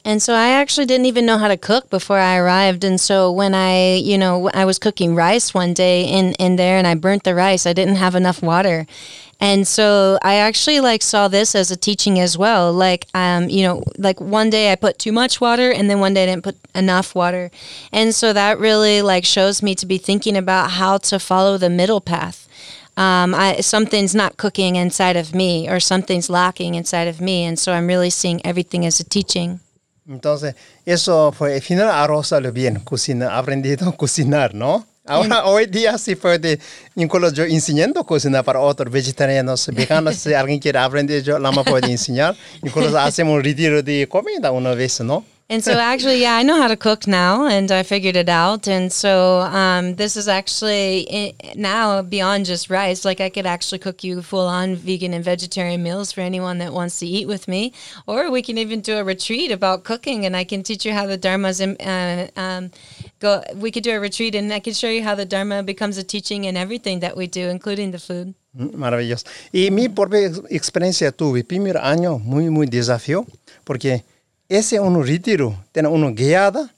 And so I actually didn't even know how to cook before I arrived. And so when I, you know, I was cooking rice one day in, in there and I burnt the rice, I didn't have enough water. And so I actually like saw this as a teaching as well. Like, um, you know, like one day I put too much water and then one day I didn't put enough water. And so that really like shows me to be thinking about how to follow the middle path. Um, I, something's not cooking inside of me or something's lacking inside of me. And so I'm really seeing everything as a teaching.
Entonces, eso fue, al final arroz salió bien, cocina, aprendido a cocinar, ¿no? Ahora, hoy día sí puede, incluso yo enseñando a cocinar para otros vegetarianos, veganos, si alguien quiere aprender, yo la puede enseñar. Incluso hacemos un retiro de comida una vez, ¿no?
And so actually, yeah, I know how to cook now, and I figured it out. And so um, this is actually now beyond just rice. Like I could actually cook you full-on vegan and vegetarian meals for anyone that wants to eat with me, or we can even do a retreat about cooking, and I can teach you how the dharma's. Uh, um, go. We could do a retreat, and I can show you how the dharma becomes a teaching in everything that we do, including the food.
Mm, maravilloso. Y mi propia experiencia tuve primer año muy muy desafío porque ese un retiro, tiene una guiada,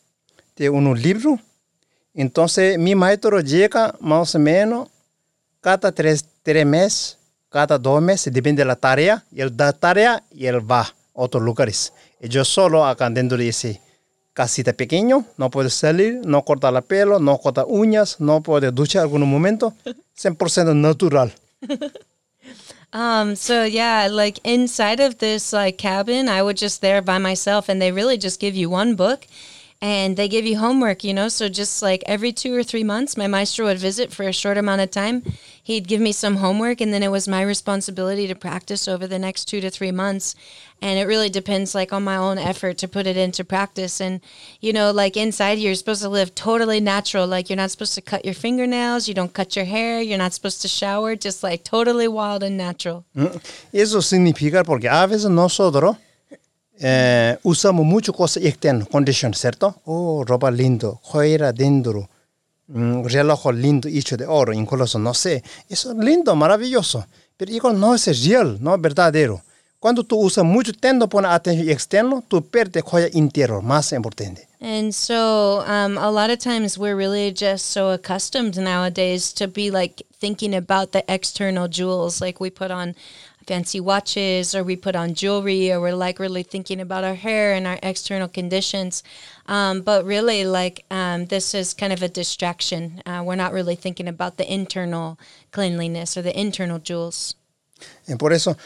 tiene un libro. Entonces, mi maestro llega más o menos cada tres, tres meses, cada dos meses, depende de la tarea. Él da tarea y él va a otros lugares. Y yo solo acá dentro de ese casita pequeño, no puedo salir, no cortar la pelo, no cortar uñas, no puedo duchar en algún momento. 100% natural.
Um, so yeah, like inside of this like cabin, I would just there by myself and they really just give you one book and they give you homework, you know. So just like every two or three months, my maestro would visit for a short amount of time. He'd give me some homework, and then it was my responsibility to practice over the next two to three months. And it really depends, like, on my own effort to put it into practice. And you know, like inside, you're supposed to live totally natural. Like you're not supposed to cut your fingernails, you don't cut your hair, you're not supposed to shower, just like totally wild and natural.
Mm. Eso significa porque a veces nosotros eh, usamos mucho cosas externas, condition, ¿cierto? Oh, ropa lindo, joyera dentro, mm, reloj lindo hecho de oro, incluso, no sé. Eso es lindo, maravilloso. Pero igual no es real, no es verdadero. Cuando tú usas mucho tiempo pones atención externo, tú pierdes joya interior, más importante.
And so, um, a lot of times we're really just so accustomed nowadays to be like thinking about the external jewels, like we put on fancy watches or we put on jewelry or we're like really thinking about our hair and our external conditions. Um, but really, like, um, this is kind of a distraction. Uh, we're not really thinking about the internal cleanliness or the internal jewels.
Y por eso,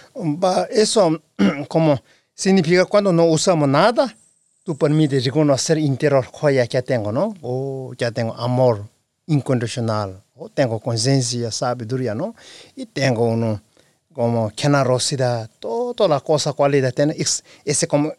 eso como significa cuando no usamos nada, tú permites reconocer interior joya que tengo, ¿no? O ya tengo amor incondicional, o tengo conciencia, sabiduría, ¿no? Y tengo uno como generosidad, todas las cosas, cualidades, tiene ese como,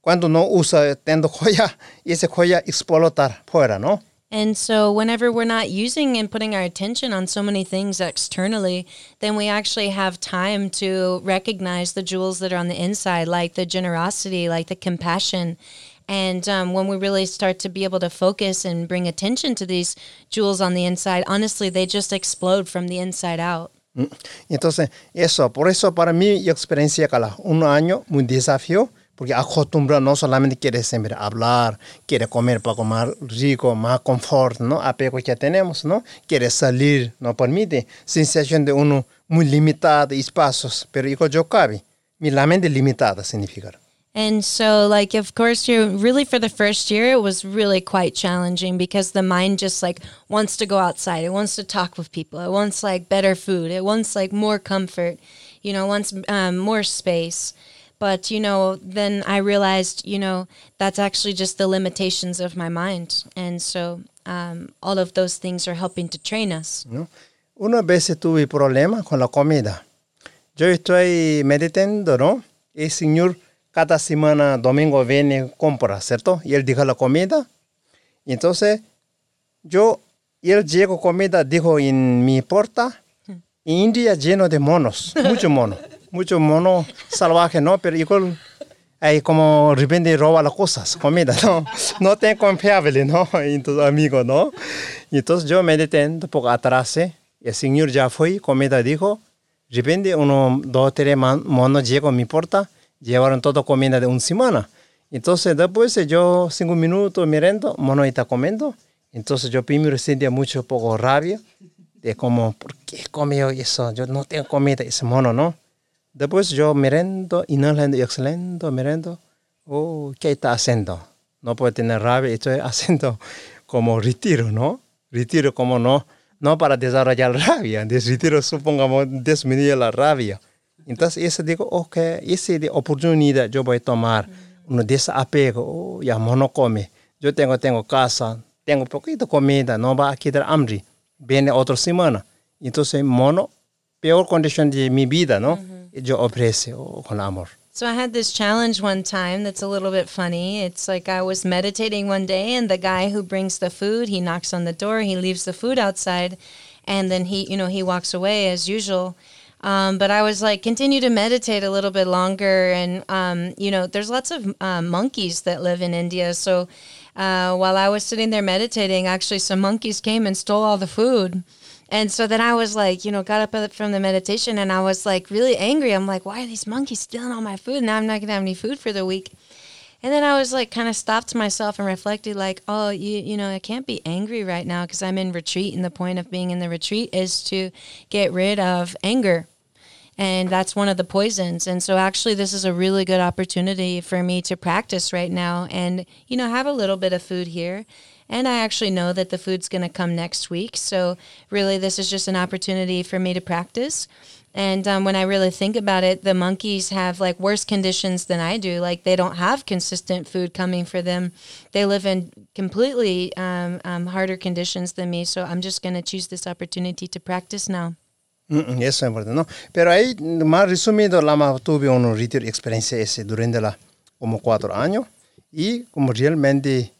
cuando no usa, tendo joya, ese joya explotar fuera, ¿no?
And so, whenever we're not using and putting our attention on so many things externally, then we actually have time to recognize the jewels that are on the inside, like the generosity, like the compassion. And um, when we really start to be able to focus and bring attention to these jewels on the inside, honestly, they just explode from the inside out.
Mm. Entonces, eso, por eso para mí, experiencia, cada un año, muy desafío, porque acostumbra no solamente quiere siempre hablar, quiere comer para comer rico, más confort, ¿no? Apego que tenemos, ¿no? Quiere salir, no permite. Sensación de uno muy limitada, espacios, pero yo cabe. Mi mente limitada significa.
And so, like, of course, you're really for the first year, it was really quite challenging because the mind just like wants to go outside. It wants to talk with people. It wants like better food. It wants like more comfort. You know, wants um, more space. But you know, then I realized, you know, that's actually just the limitations of my mind. And so, um, all of those things are helping to train us.
¿no? Una vez tuve problema con la comida. Yo estoy meditando, ¿no? El Señor cada semana, domingo, viene compra, ¿cierto? Y Él dijo la comida. Entonces, yo, Él llegó comida, dijo en mi puerta, India lleno de monos, mucho mono, mucho mono salvaje, ¿no? Pero igual hay como de repente roba las cosas, comida, ¿no? No tengo confiable, ¿no? Entonces, amigo, ¿no? Entonces yo medité un poco atrás, ¿eh? el Señor ya fue, comida dijo, de repente uno, dos, tres monos llegó a mi puerta, llevaron toda comida de una semana. Entonces después yo cinco minutos mirando, mono está comiendo. Entonces yo primero sentía mucho poco rabia de como, ¿por qué comió eso? Yo no tengo comida, ese mono, ¿no? Después yo mirando, inhalando y exhalando, mirando, oh, ¿qué está haciendo? No puede tener rabia, estoy haciendo como retiro, ¿no? Retiro como no, no para desarrollar rabia, retiro supongamos disminuir la rabia. Entonces, oh, ese digo, ok, esa de oportunidad yo voy a tomar, mm. un desapego, oh, ya mono come, yo tengo, tengo casa, tengo poquito comida, no va a quitar hambre, viene otra semana. Entonces, mono, peor condición de mi vida, ¿no? Mm-hmm. Yo ofrece oh, con amor.
So I had this challenge one time that's a little bit funny. It's like I was meditating one day and the guy who brings the food, he knocks on the door, he leaves the food outside and then he, you know, he walks away as usual. Um, but I was like, continue to meditate a little bit longer. And, um, you know, there's lots of uh, monkeys that live in India. So uh, while I was sitting there meditating, actually, some monkeys came and stole all the food. And so then I was like, you know, got up from the meditation and I was like really angry. I'm like, why are these monkeys stealing all my food? Now I'm not going to have any food for the week. And then I was like, kind of stopped myself and reflected, like, oh, you, you know, I can't be angry right now because I'm in retreat. And the point of being in the retreat is to get rid of anger. And that's one of the poisons. And so, actually, this is a really good opportunity for me to practice right now and, you know, have a little bit of food here. And I actually know that the food's going to come next week. So, really, this is just an opportunity for me to practice. And um, when I really think about it, the monkeys have like worse conditions than I do. Like they don't have consistent food coming for them. They live in completely um, um, harder conditions than me. So I'm just going to choose this opportunity to practice now.
Eso es importante, ¿no? Pero ahí, más resumido, Lama tuve una retiro experiencia ese durante la, como cuatro años y como realmente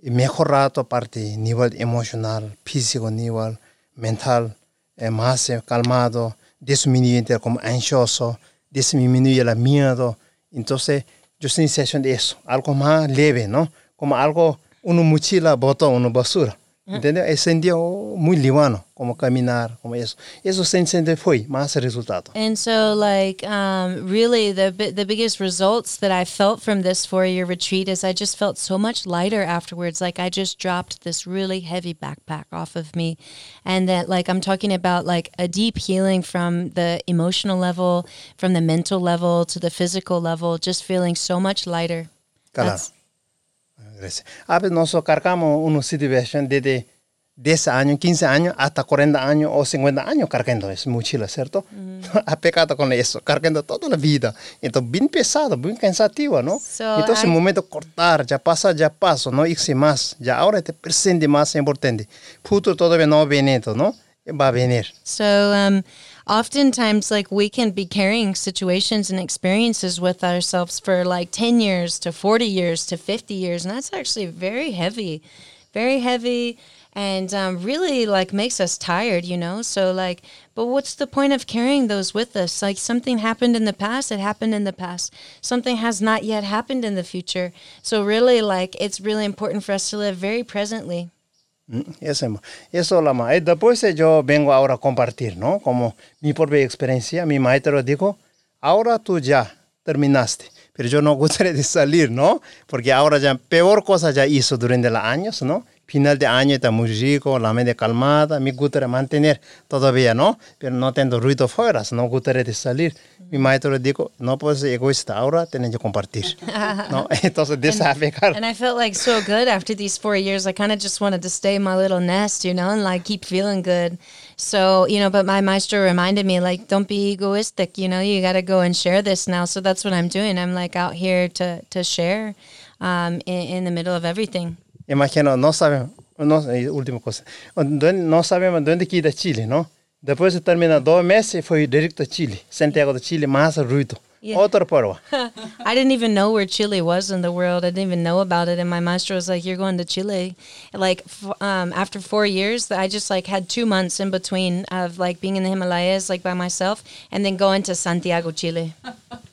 mejorado parte nivel emocional, físico, nivel mental, eh, más calmado, disminuye como ansioso, disminuye el miedo. Entonces, yo sensación de eso, algo más leve, ¿no? Como algo, una mochila botó una basura. ¿Entendeu? É sentir muito liviano, como como isso. Isso sempre foi mais resultado.
And so, like, um, really, the the biggest results that I felt from this four year retreat is I just felt so much lighter afterwards. Like, I just dropped this really heavy backpack off of me, and that, like, I'm talking about like a deep healing from the emotional level, from the mental level to the physical level, just feeling so much lighter.
That's, A veces nosotros cargamos una situación desde 10 años, 15 años, hasta 40 años o 50 años cargando esa mochila, ¿cierto? Mm. ha pecado con eso, cargando toda la vida. Entonces, bien pesado, bien cansativo, ¿no? So Entonces, el momento de cortar, ya pasa, ya paso, no irse más. Ya ahora te presente más importante. Futuro todavía no viene, ¿no? Va a venir.
So, um, oftentimes like we can be carrying situations and experiences with ourselves for like 10 years to 40 years to 50 years and that's actually very heavy very heavy and um, really like makes us tired you know? So like but what's the point of carrying those with us? Like something happened in the past it happened in the past. Something has not yet happened in the future. So really like it's really important for us to live very presently
Eso, eso la más. Después yo vengo ahora a compartir, ¿no? Como mi propia experiencia. Mi maestro dijo, ahora tú ya terminaste, pero yo no gustaría de salir, ¿no? Porque ahora ya peor cosa ya hizo durante los años, ¿no? Final de año está muy rico, la mente calmada, me gustaría mantener todavía, ¿no? Pero no tengo ruido fuera, no gustaría de salir. Mi maestro dijo, no puedes ser egoísta, ahora tienes que compartir, ¿no? Entonces, desapegar.
And I felt like so good after these four years. I kind of just wanted to stay in my little nest, you know, and like keep feeling good. So, you know, but my maestro reminded me, like, don't be egoistic, you know, you got to go and share this now. So that's what I'm doing. I'm like out here to, to share um, in, in the middle of everything
imagino, no saben no, y última cosa, Donde- no sabemos dónde queda Chile, ¿no? Después de terminar dos meses, fue directo a Chile, Santiago de Chile, más ruido.
Yeah.
Otro pueblo.
I didn't even know where Chile was in the world. I didn't even know about it. And my maestro was like, "You're going to Chile." Like f- um, after four years, I just like had two months in between of like being in the Himalayas, like by myself, and then going to Santiago, Chile.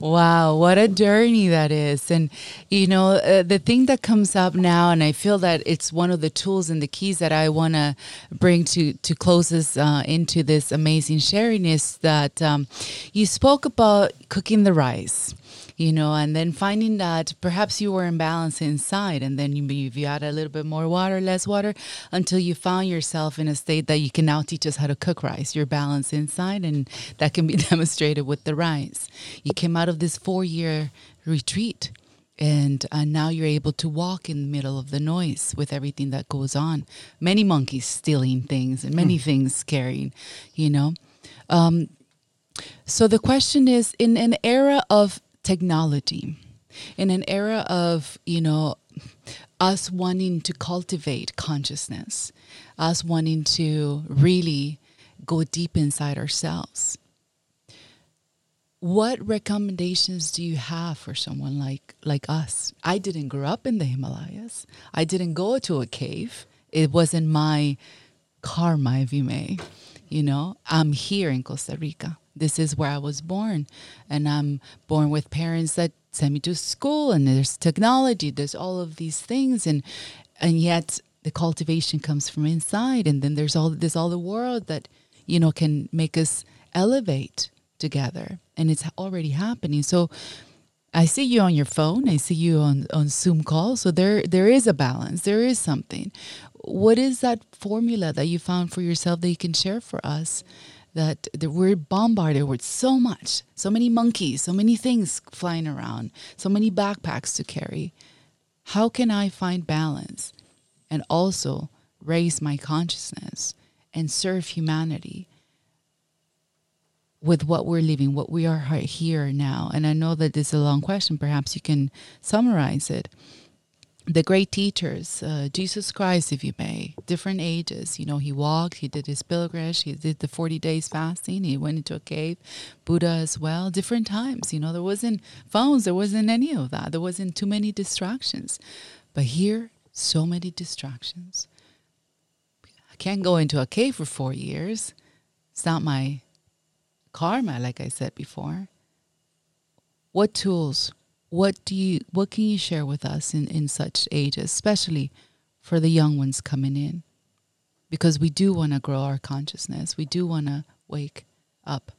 Wow, what a journey that is. And, you know, uh, the thing that comes up now, and I feel that it's one of the tools and the keys that I want to bring to, to close us uh, into this amazing sharing is that um, you spoke about cooking the rice. You know, and then finding that perhaps you were imbalanced inside, and then you, you add a little bit more water, less water, until you found yourself in a state that you can now teach us how to cook rice. You're balanced inside, and that can be demonstrated with the rice. You came out of this four year retreat, and uh, now you're able to walk in the middle of the noise with everything that goes on. Many monkeys stealing things, and many things carrying, you know. Um, so the question is in an era of technology, in an era of, you know, us wanting to cultivate consciousness, us wanting to really go deep inside ourselves. What recommendations do you have for someone like like us? I didn't grow up in the Himalayas. I didn't go to a cave. It wasn't my karma, if you may. You know, I'm here in Costa Rica. This is where I was born. And I'm born with parents that send me to school and there's technology, there's all of these things and and yet the cultivation comes from inside and then there's all there's all the world that, you know, can make us elevate together. And it's already happening. So I see you on your phone. I see you on, on Zoom call. So there there is a balance. There is something. What is that formula that you found for yourself that you can share for us? That, that we're bombarded with so much, so many monkeys, so many things flying around, so many backpacks to carry. How can I find balance and also raise my consciousness and serve humanity with what we're living, what we are here now. And I know that this is a long question. Perhaps you can summarize it. The great teachers, uh, Jesus Christ, if you may, different ages. You know, he walked, he did his pilgrimage, he did the 40 days fasting, he went into a cave, Buddha as well, different times. You know, there wasn't phones, there wasn't any of that, there wasn't too many distractions. But here, so many distractions. I can't go into a cave for four years. It's not my karma, like I said before. What tools, what do you what can you share with us in, in such ages, especially for the young ones coming in? Because we do want to grow our consciousness. We do want to wake up.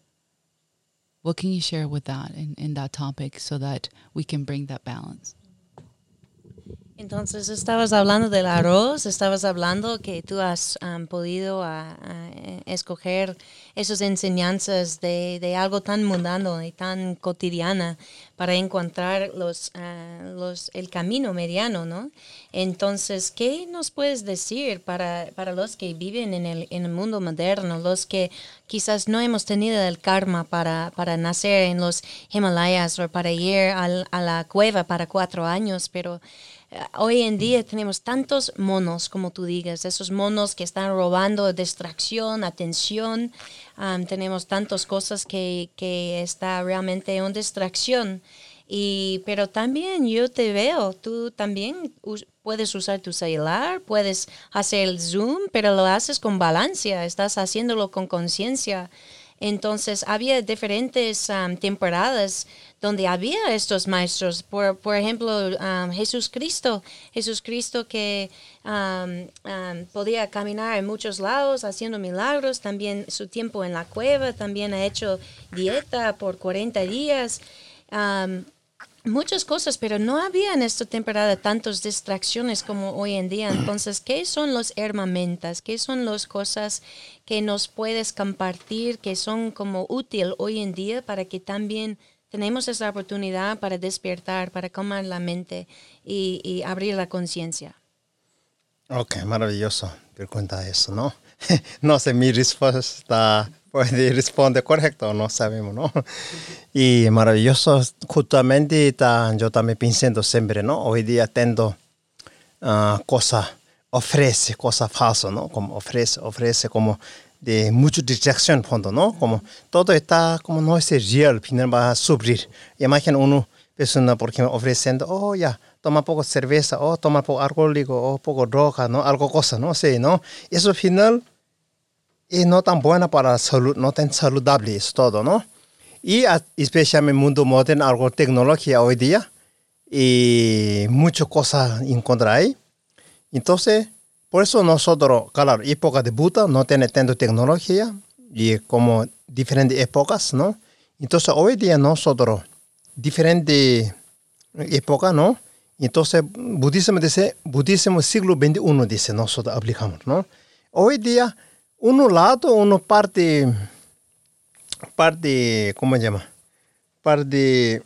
What can you share with that in, in that topic so that we can bring that balance?
Entonces estabas hablando del arroz, estabas hablando que tú has um, podido ah, ah, escoger esas enseñanzas de, algo tan mundano y tan cotidiana para encontrar los, ah, los, el camino mediano, ¿no? Entonces, ¿qué nos puedes decir para, para los que viven en el, en el mundo moderno, los que quizás no hemos tenido el karma para, para nacer en los Himalayas o para ir al- a la cueva para cuatro años, pero hoy en día tenemos tantos monos, como tú digas, esos monos que están robando distracción, atención. Am, tenemos tantas cosas que, que está realmente una distracción. Y, pero también yo te veo, tú también puedes usar tu celular, puedes hacer el Zoom, pero lo haces con balancia, estás haciéndolo con conciencia. Entonces había diferentes am, temporadas donde había estos maestros. Por, por ejemplo, am, Jesús Cristo, Jesús Cristo que am, podía caminar en muchos lados haciendo milagros, también su tiempo en la cueva, también ha hecho dieta por 40 días. Muchas cosas, pero no había en esta temporada tantas distracciones como hoy en día. Entonces, ¿qué son los herramientas? ¿Qué son las cosas que nos puedes compartir que son como útil hoy en día para que también tenemos esa oportunidad para despertar, para calmar la mente y, abrir la conciencia?
Ok, maravilloso. Pregunta eso, ¿no? no sé, mi respuesta puede responder correcto no sabemos, ¿no? Y maravilloso, justamente ta- yo también pensando siempre, ¿no? Hoy día tengo ah, cosas ofrece cosas falsas, ¿no? Como ofrece, ofrece como de mucha distracción, fondo, ¿no? Como todo está, como no es real, final va a sufrir. Imagina uno, persona, por ejemplo, ofreciendo, oh, ya, toma poco cerveza, oh, toma poco alcohólico, oh, poco droga, ¿no? Algo cosa, ¿no? Sí, ¿no? Eso al final es no tan buena para la salud, no tan saludable es todo, ¿no? Y especialmente en el mundo moderno, algo tecnología hoy día, y muchas cosas encontrar ahí. Entonces, por eso nosotros, claro, época de Buda no tiene tanta tecnología y como diferentes épocas, ¿no? Entonces, hoy día nosotros, diferentes épocas, ¿no? Entonces, budismo dice, budismo siglo XXI dice, nosotros aplicamos, ¿no? Hoy día, uno lado, uno parte, parte, ¿cómo se llama? Parte,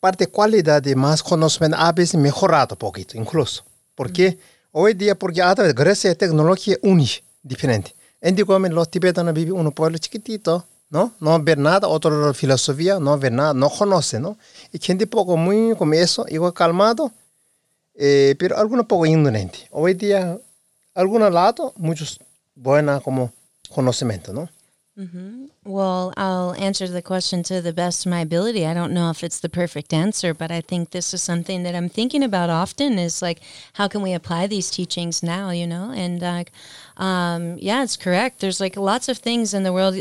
parte calidad de más conocimiento a veces mejorado un poquito, incluso. ¿Por qué? Hoy día, porque a través, gracias a tecnología única, diferente. Antiguamente los tibetanos vivían en un pueblo chiquitito, ¿no? No ver nada, otra filosofía, no ver nada, no conoce, ¿no? Y gente poco muy como eso, igual calmado, eh, pero algunos poco ignorante. Hoy día, algunos lados, muchos buena como conocimiento, ¿no?
Well, I'll answer the question to the best of my ability. I don't know if it's the perfect answer, but I think this is something that I'm thinking about often is like, how can we apply these teachings now, you know? And um, yeah, it's correct. There's like lots of things in the world.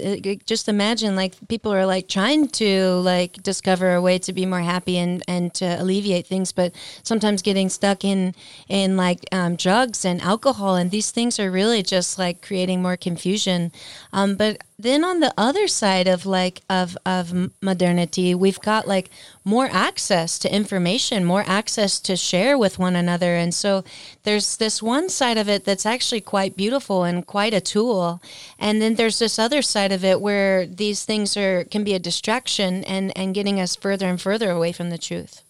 Just imagine like people are like trying to like discover a way to be more happy and, and to alleviate things, but sometimes getting stuck in, in like um, drugs and alcohol. And these things are really just like creating more confusion. Um, but then on the other side of like of of modernity we've got like more access to information more access to share with one another and so there's this one side of it that's actually quite beautiful and quite a tool and then there's this other side of it where these things are can be a distraction and and getting us further and further away from the truth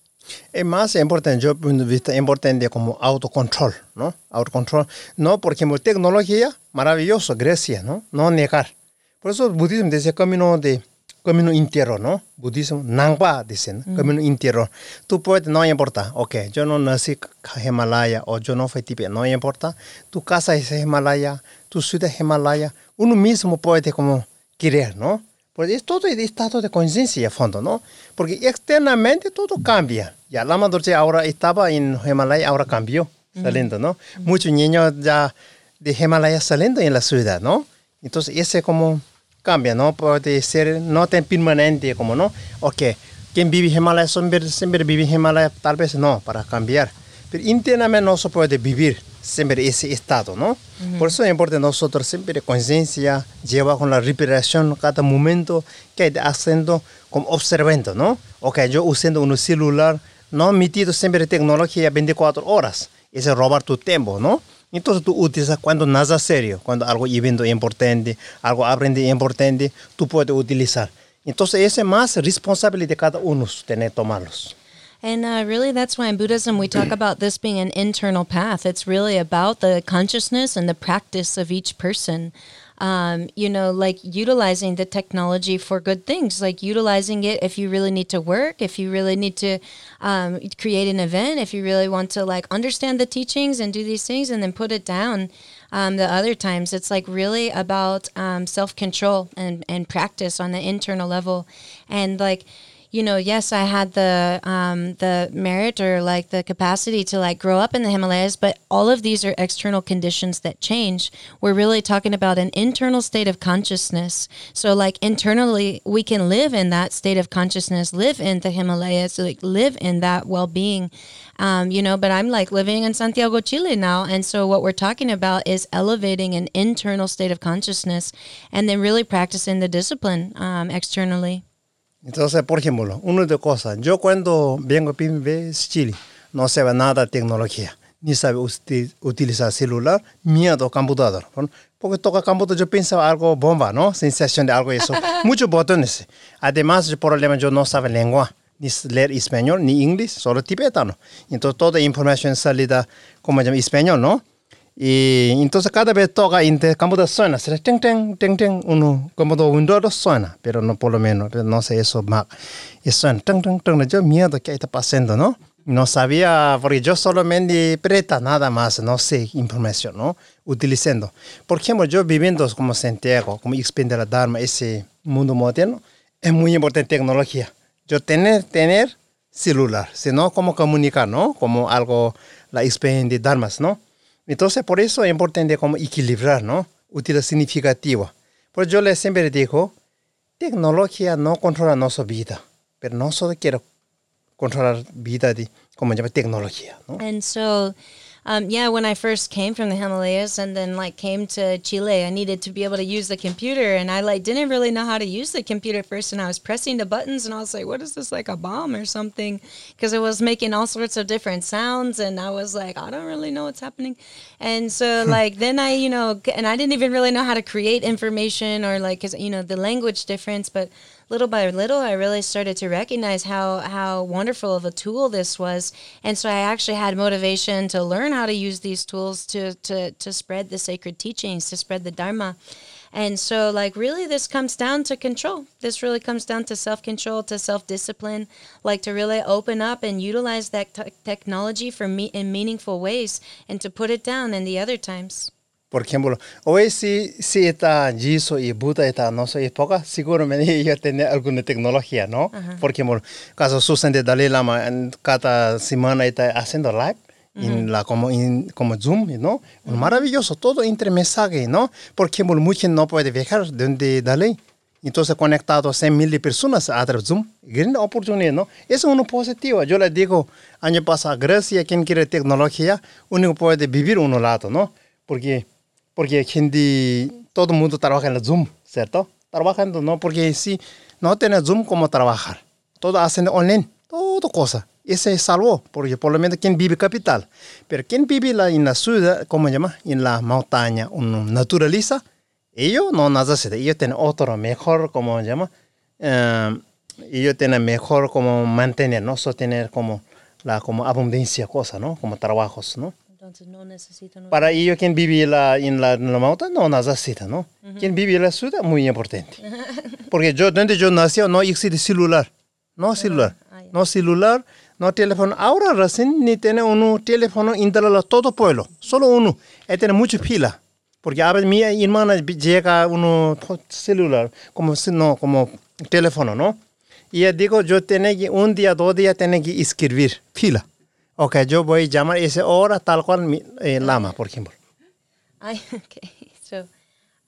Es más importante, yo punto de vista importante como autocontrol, ¿no? Autocontrol, no porque tecnología maravilloso, Grecia, ¿no? No negar. Por eso el budismo dice camino de camino entero, ¿no? Budismo nangpa dicen, mm. camino entero. Tú puedes, no importa, ok, yo no nací en Himalaya o yo no fui Tibet, no importa. Tu casa es Himalaya, tu ciudad es Himalaya. Uno mismo puede como querer, ¿no? Porque es todo el estado de conciencia a fondo, ¿no? Porque externamente todo cambia. Ya la madre ahora estaba en Himalaya, ahora cambió, mm. saliendo, ¿no? Mm. Muchos niños ya de Himalaya saliendo en la ciudad, ¿no? Entonces, ese como cambia, ¿no? Puede ser no tan permanente como, ¿no? Ok, quien vive en Himalaya siempre, siempre vive en Himalaya, tal vez no, para cambiar. Pero internamente no se puede vivir siempre ese estado, ¿no? Por eso es importante nosotros siempre conciencia, llevar con la respiración cada momento que hay haciendo como observando, ¿no? Ok, yo usando un celular, no metido siempre tecnología 24 horas, es robar tu tiempo, ¿no? Entonces tú utilizas cuando nada serio, cuando algo evento importante, algo aprende importante, tú puedes utilizar. Entonces ese es más responsabilidad de cada uno tener tomarlos.
And uh, really, that's why in Buddhism we talk about this being an internal path. It's really about the consciousness and the practice of each person um, you know, like utilizing the technology for good things, like utilizing it if you really need to work, if you really need to um, create an event, if you really want to like understand the teachings and do these things and then put it down. Um, the other times, it's like really about um, self control and, and practice on the internal level. And like, you know, yes, I had the um, the merit or like the capacity to like grow up in the Himalayas, but all of these are external conditions that change. We're really talking about an internal state of consciousness. So, like internally, we can live in that state of consciousness, live in the Himalayas, like live in that well being. Um, you know, but I'm like living in Santiago, Chile now. And so, what we're talking about is elevating an internal state of consciousness and then really practicing the discipline um, externally.
Entonces, por ejemplo, una de cosas, yo cuando vengo a Chile, no sé nada de tecnología, ni sabe utilizar celular, miedo computador. Porque toca computador, yo pensaba algo bomba, ¿no? Sensación de algo eso. Muchos botones. Además, el problema, yo no sabe lengua, ni leer español, ni inglés, solo tibetano. Entonces, toda información salida, como español, ¿no? Y entonces cada vez toca el campo de suena, será ting, ting, ting, ting, uno como de Windows suena, pero no por lo menos, no sé eso más. Y suena, ting, ting, ting, yo miedo que está pasando, ¿no? no sabía, porque yo solamente presta nada más, no sé información, ¿no? Utilizando. Por ejemplo, yo viviendo como Santiago, como expandir la Dharma, ese mundo moderno, es muy importante tecnología. Yo tener, tener celular, sino como comunicar, ¿no? Como algo, la expandir Dharmas, ¿no? Entonces, por eso es importante como equilibrar, ¿no? Utilidad significativa. Pues yo le siempre digo, tecnología no controla nuestra vida, pero no solo quiero controlar vida de, como llama, tecnología, ¿no?
And so, um, yeah, when I first came from the Himalayas and then like came to Chile, I needed to be able to use the computer, and I like didn't really know how to use the computer first, and I was pressing the buttons, and I was like, "What is this like a bomb or something?" Because it was making all sorts of different sounds, and I was like, "I don't really know what's happening," and so like then I, you know, and I didn't even really know how to create information or like, cause you know the language difference, but little by little, I really started to recognize how how wonderful of a tool this was, and so I actually had motivation to learn how to use these tools to to to spread the sacred teachings, to spread the dharma. And so, like, really, this comes down to control. This really comes down to self control, to self discipline, like to really open up and utilize that te- technology for me in meaningful ways and to put it down in the other times.
Por ejemplo, hoy si, si está Jesus y Buda está en nuestra época, seguramente ellos tienen alguna tecnología, ¿no? Por ejemplo, caso Susan de Dalai Lama, cada semana está haciendo live, en la, como, en, como Zoom, ¿no? Maravilloso, todo entre mensajes, ¿no? Por ejemplo, muchos no pueden viajar donde Dalai. Entonces, conectado a 100 mil personas a través de Zoom, gran oportunidad, ¿no? Eso es uno positivo. Yo les digo, año pasado, gracias a quien quiere tecnología, uno puede vivir uno lado, ¿no? Porque porque gente, todo el mundo trabaja en el Zoom, ¿cierto? Trabajando, ¿no? Porque si no tiene Zoom, ¿cómo trabajar? Todo hacen online, todo cosa. Ese es salvo, porque por lo menos quien vive capital. Pero quien vive la, en la ciudad, ¿cómo se llama? En la montaña, un naturaliza, ellos no necesitan, ellos tienen otro mejor, ¿cómo se llama? Eh, ellos tienen mejor como mantener, no solo tener como la como abundancia cosa, ¿no? Como trabajos, ¿no?
Entonces no necesitan
Para ellos, quien vive la, en, la, en la no necesita, ¿no? Quien vive en la ciudad, muy importante. Porque yo, donde yo nací, no existe celular. No celular.
ah.
No celular, no teléfono. Ahora recién ni tiene uno teléfono instalado todo pueblo. Solo uno. Él tiene mucha pila. Porque a veces mi hermana llega uno celular, como, no, como teléfono, ¿no? Y yo digo, yo tengo que, un día, dos días, tengo que escribir pila. Ok, yo voy a llamar esa hora tal cual mi eh, lama, por ejemplo.
I okay. So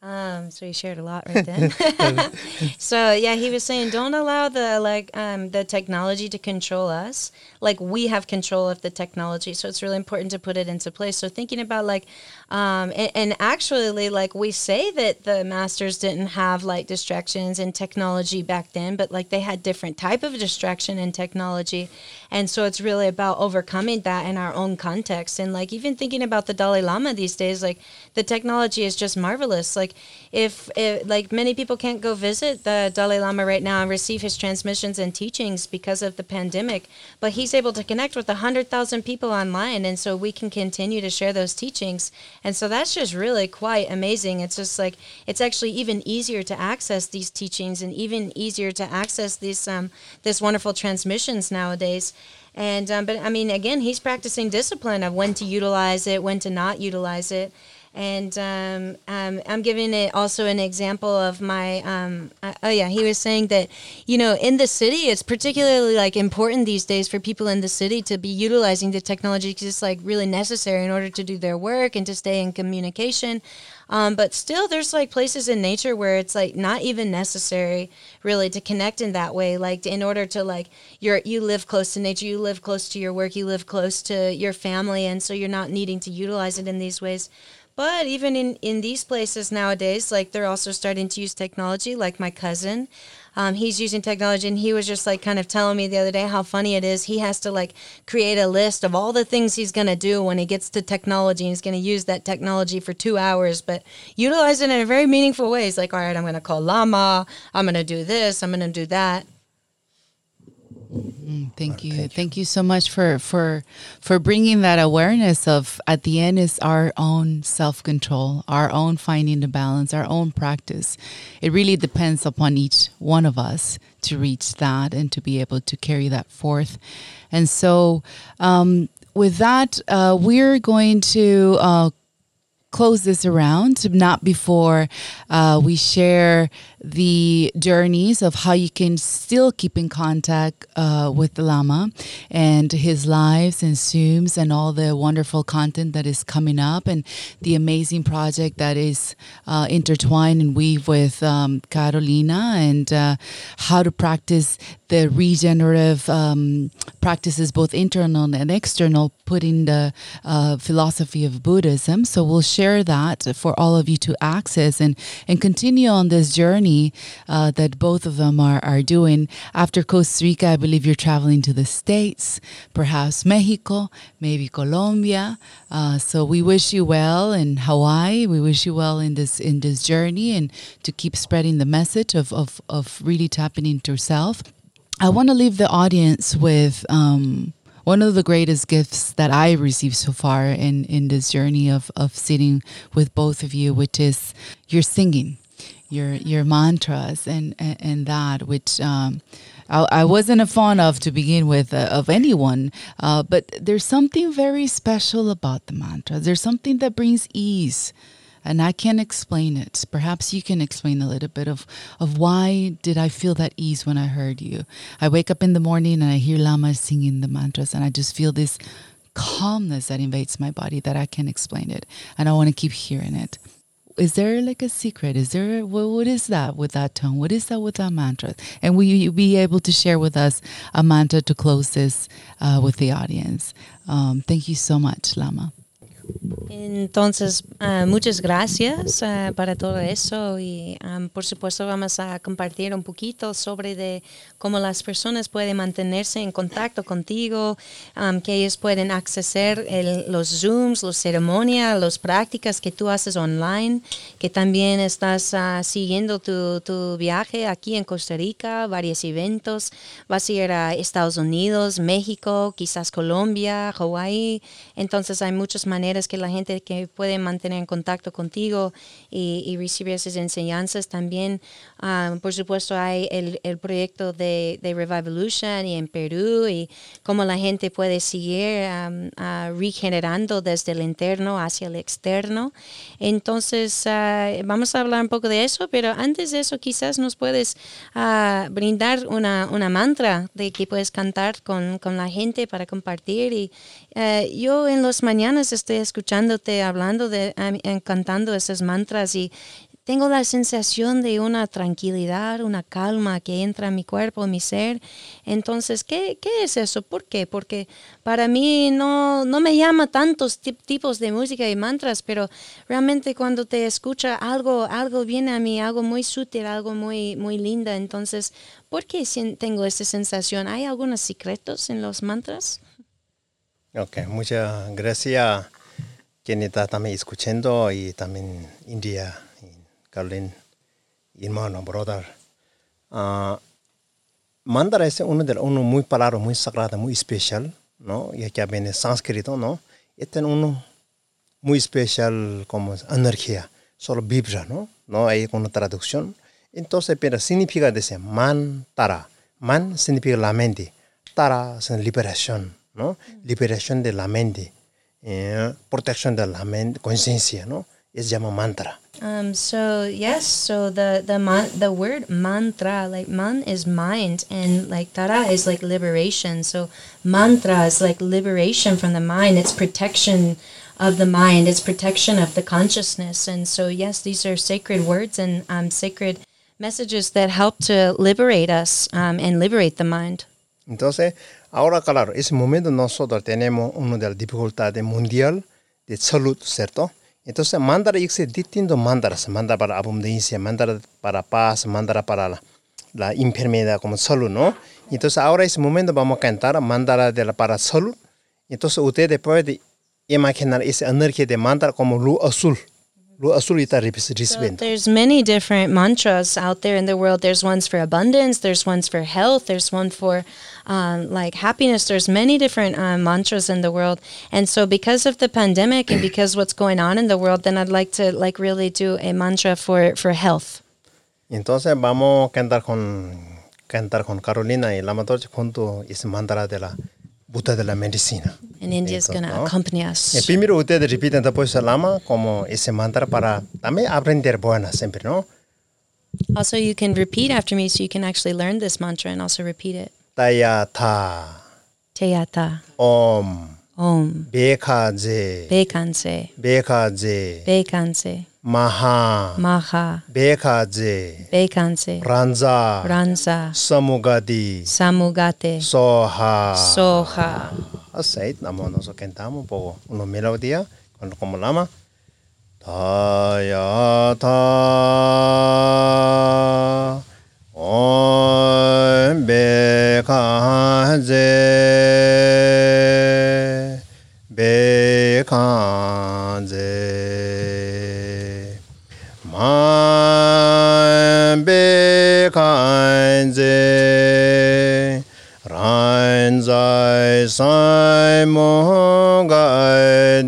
um so he shared a lot right then. so yeah, he was saying don't allow the like um the technology to control us. Like we have control of the technology. So it's really important to put it into place. So thinking about like um and, and actually like we say that the masters didn't have like distractions and technology back then, but like they had different type of distraction and technology. And so it's really about overcoming that in our own context. And like even thinking about the Dalai Lama these days, like the technology is just marvelous. Like if, if like many people can't go visit the Dalai Lama right now and receive his transmissions and teachings because of the pandemic, but he's able to connect with a hundred thousand people online, and so we can continue to share those teachings. And so that's just really quite amazing. It's just like it's actually even easier to access these teachings and even easier to access these um, this wonderful transmissions nowadays. And um, but I mean, again, he's practicing discipline of when to utilize it, when to not utilize it. And um, um, I'm giving it also an example of my. Um, uh, oh yeah, he was saying that you know in the city it's particularly like important these days for people in the city to be utilizing the technology because it's like really necessary in order to do their work and to stay in communication. Um, but still, there's like places in nature where it's like not even necessary really to connect in that way. Like in order to like you're you live close to nature, you live close to your work, you live close to your family, and so you're not needing to utilize it in these ways. But even in, in these places nowadays, like they're also starting to use technology. Like my cousin, um, he's using technology, and he was just like kind of telling me the other day how funny it is. He has to like create a list of all the things he's gonna do when he gets to technology, and he's gonna use that technology for two hours, but utilize it in a very meaningful way. He's like, all right, I'm gonna call Lama, I'm gonna do this, I'm gonna do that.
Mm, thank you. Thank you so much for for for bringing that awareness of at the end is our own self-control, our own finding the balance, our own practice. It really depends upon each one of us to reach that and to be able to carry that forth. And so um, with that, uh, we're going to uh, close this around, not before uh, we share the journeys of how you can still keep in contact uh, with the Lama and his lives and Zooms and all the wonderful content that is coming up and the amazing project that is uh, intertwined and weave with um, Carolina and uh, how to practice the regenerative um, practices, both internal and external, putting the uh, philosophy of Buddhism. So we'll share that for all of you to access and, and continue on this journey uh, that both of them are, are doing. After Costa Rica, I believe you're traveling to the States, perhaps Mexico, maybe Colombia. Uh, so we wish you well in Hawaii. We wish you well in this in this journey and to keep spreading the message of, of, of really tapping into yourself. I want to leave the audience with um, one of the greatest gifts that I received so far in, in this journey of, of sitting with both of you, which is your singing, your your mantras, and and, that which. Um, I, I wasn't a fan of to begin with uh, of anyone, uh, but there's something very special about the mantras. There's something that brings ease and I can't explain it. Perhaps you can explain a little bit of, of why did I feel that ease when I heard you. I wake up in the morning and I hear Lama singing the mantras, and I just feel this calmness that invades my body that I can't explain it, and I want to keep hearing it. Is there like a secret? Is there what, what is that with that tone? What is that with that mantra? And will you be able to share with us a mantra to close this uh, with the audience? Um, thank you so much, Lama.
Entonces, uh, muchas gracias uh, para todo eso y um, por supuesto vamos a compartir un poquito sobre de cómo las personas pueden mantenerse en contacto contigo, um, que ellos pueden acceder los Zooms, las ceremonias, las prácticas que tú haces online, que también estás uh, siguiendo tu, tu, viaje aquí en Costa Rica, varios eventos, vas a ir a Estados Unidos, México, quizás Colombia, Hawaii, entonces hay muchas maneras que la gente que puede mantener en contacto contigo y recibir esas enseñanzas también. Um, por supuesto, hay el, el proyecto de, de, Revolution y en Perú y cómo la gente puede seguir um, uh, regenerando desde el interno hacia el externo. Entonces, uh, vamos a hablar un poco de eso, pero antes de eso, quizás nos puedes uh, brindar una, una mantra de que puedes cantar con, con la gente para compartir. Y yo en las mañanas estoy escuchándote hablando de, cantando esos mantras y tengo la sensación de una tranquilidad, una calma que entra en mi cuerpo, en mi ser. Entonces, ¿qué, es eso? ¿Por qué? Porque para mí no, no me llama tantos tipos de música y mantras, pero realmente cuando te escucha algo, algo viene a mí, algo muy sutil, algo muy, muy linda. Entonces, ¿por qué tengo esa sensación? ¿Hay algunos secretos en los mantras?
Ok, muchas gracias quien está también escuchando y también India, Carolyn, hermano, brother. Uh, mandara es uno de uno muy palabra muy sagrada, muy especial, ¿no? Ya que viene sánscrito, ¿no? Este es uno muy especial como energía, solo vibra, ¿no? No hay una traducción. Entonces, pero significa decir man, tara. Man significa la mente. Tara es liberación, ¿no? Liberación de la mente. eh, protección de la mente, conciencia, ¿no? Es llama mantra.
Um, so yes, so the the man, the word mantra, like man is mind, and like tara is like liberation. So mantra is like liberation from the mind. It's protection of the mind. It's protection of the consciousness. And so yes, these are sacred words and um, sacred messages that help to liberate us um, and liberate the mind.
Entonces, ahora claro, ese momento nosotros tenemos una de las dificultades mundial de salud, ¿cierto? Entonces, mandar existe distintos mandaras, mandar para abundancia, mandar para paz, mandar para la, la, enfermedad como salud, ¿no? Entonces, ahora ese momento vamos a cantar mandar de la para salud. Entonces, ustedes pueden imaginar esa energía de mandar como luz azul, lu asulita ripis
So there's many different mantras out there in the world. There's ones for abundance. There's ones for health. There's one for um, like happiness. There's many different um, mantras in the world. And so because of the pandemic and because what's going on in the world, then I'd like to like really do a mantra for for health.
entonces vamos a cantar con cantar con Carolina y la matorcha junto es mandara de la buta de la medicina.
And India's going to
¿no?
accompany us.
primero ustedes repiten después el lama como ese mantra para también aprender buena siempre no?
Also, you can repeat after me so you can actually learn this mantra and also repeat it.
taya tha
Teyata
om.
Om. Bekanse
bekha je
Bekanse
Maha.
Maha.
Bekanze.
Bekanze.
Ranza.
Ranza.
Samugati.
Samugate.
Soha.
Soha.
Aceitamos, nos cantamos un poco, unos melodías, cuando como lama. Tayata. Om Bekanze. Bekanze. Beka je ran zai sai mo gai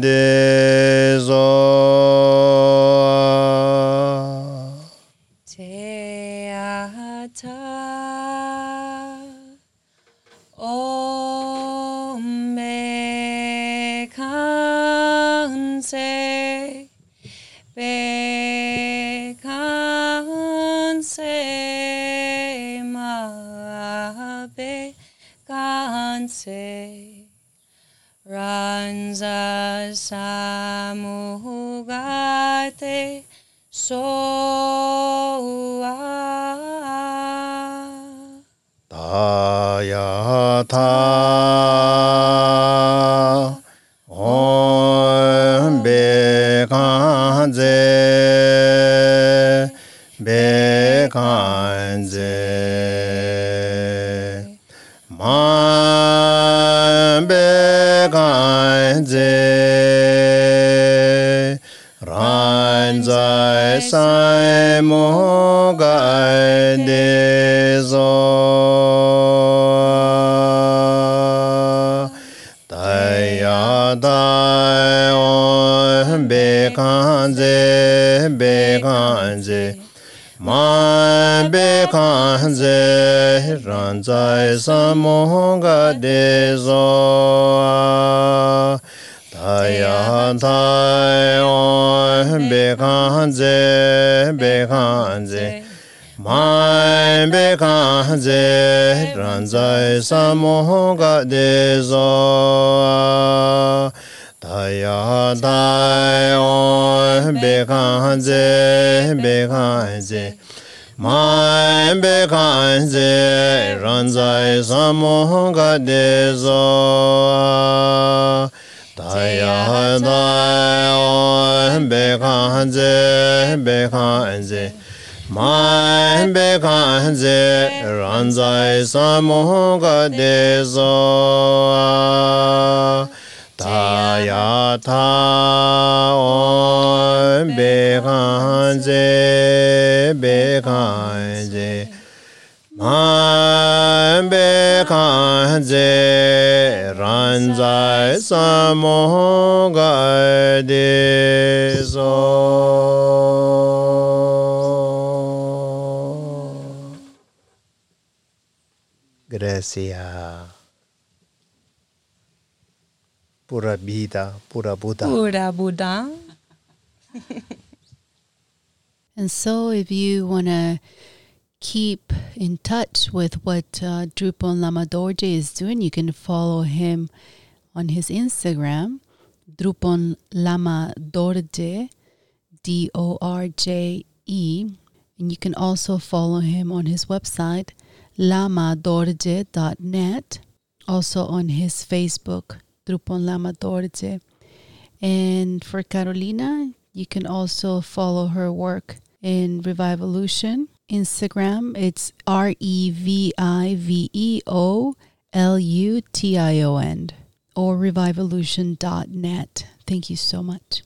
Samugate Soa.
Taya ta mo gai de zo Taya dai on bekan je bekan je man bekan je ran zai san mo ga de zo Taya dai on bekan je bekan je man bekan je ran zai san mo ga de zo je man bekan je ran zai san mo ga de zo Taya dai on bekan je bekan je man bekan je ran zai san mo ga de zo Taya ta on bekan je bekan je man bekan je ran zai san mo ga de zo Gracias. Pura vida, pura Buddha.
Pura Buddha.
And so, if you want to keep in touch with what uh, Drupon Lama Dorje is doing, you can follow him on his Instagram, Drupon Lama Dorje, D O R J E. And you can also follow him on his website, lamadorje.net, also on his Facebook, Drupon Lama Dorje. And for Carolina, you can also follow her work in Revivolution. Instagram, it's R E V I V E O L U T I O N or revivolution.net. Thank you so much.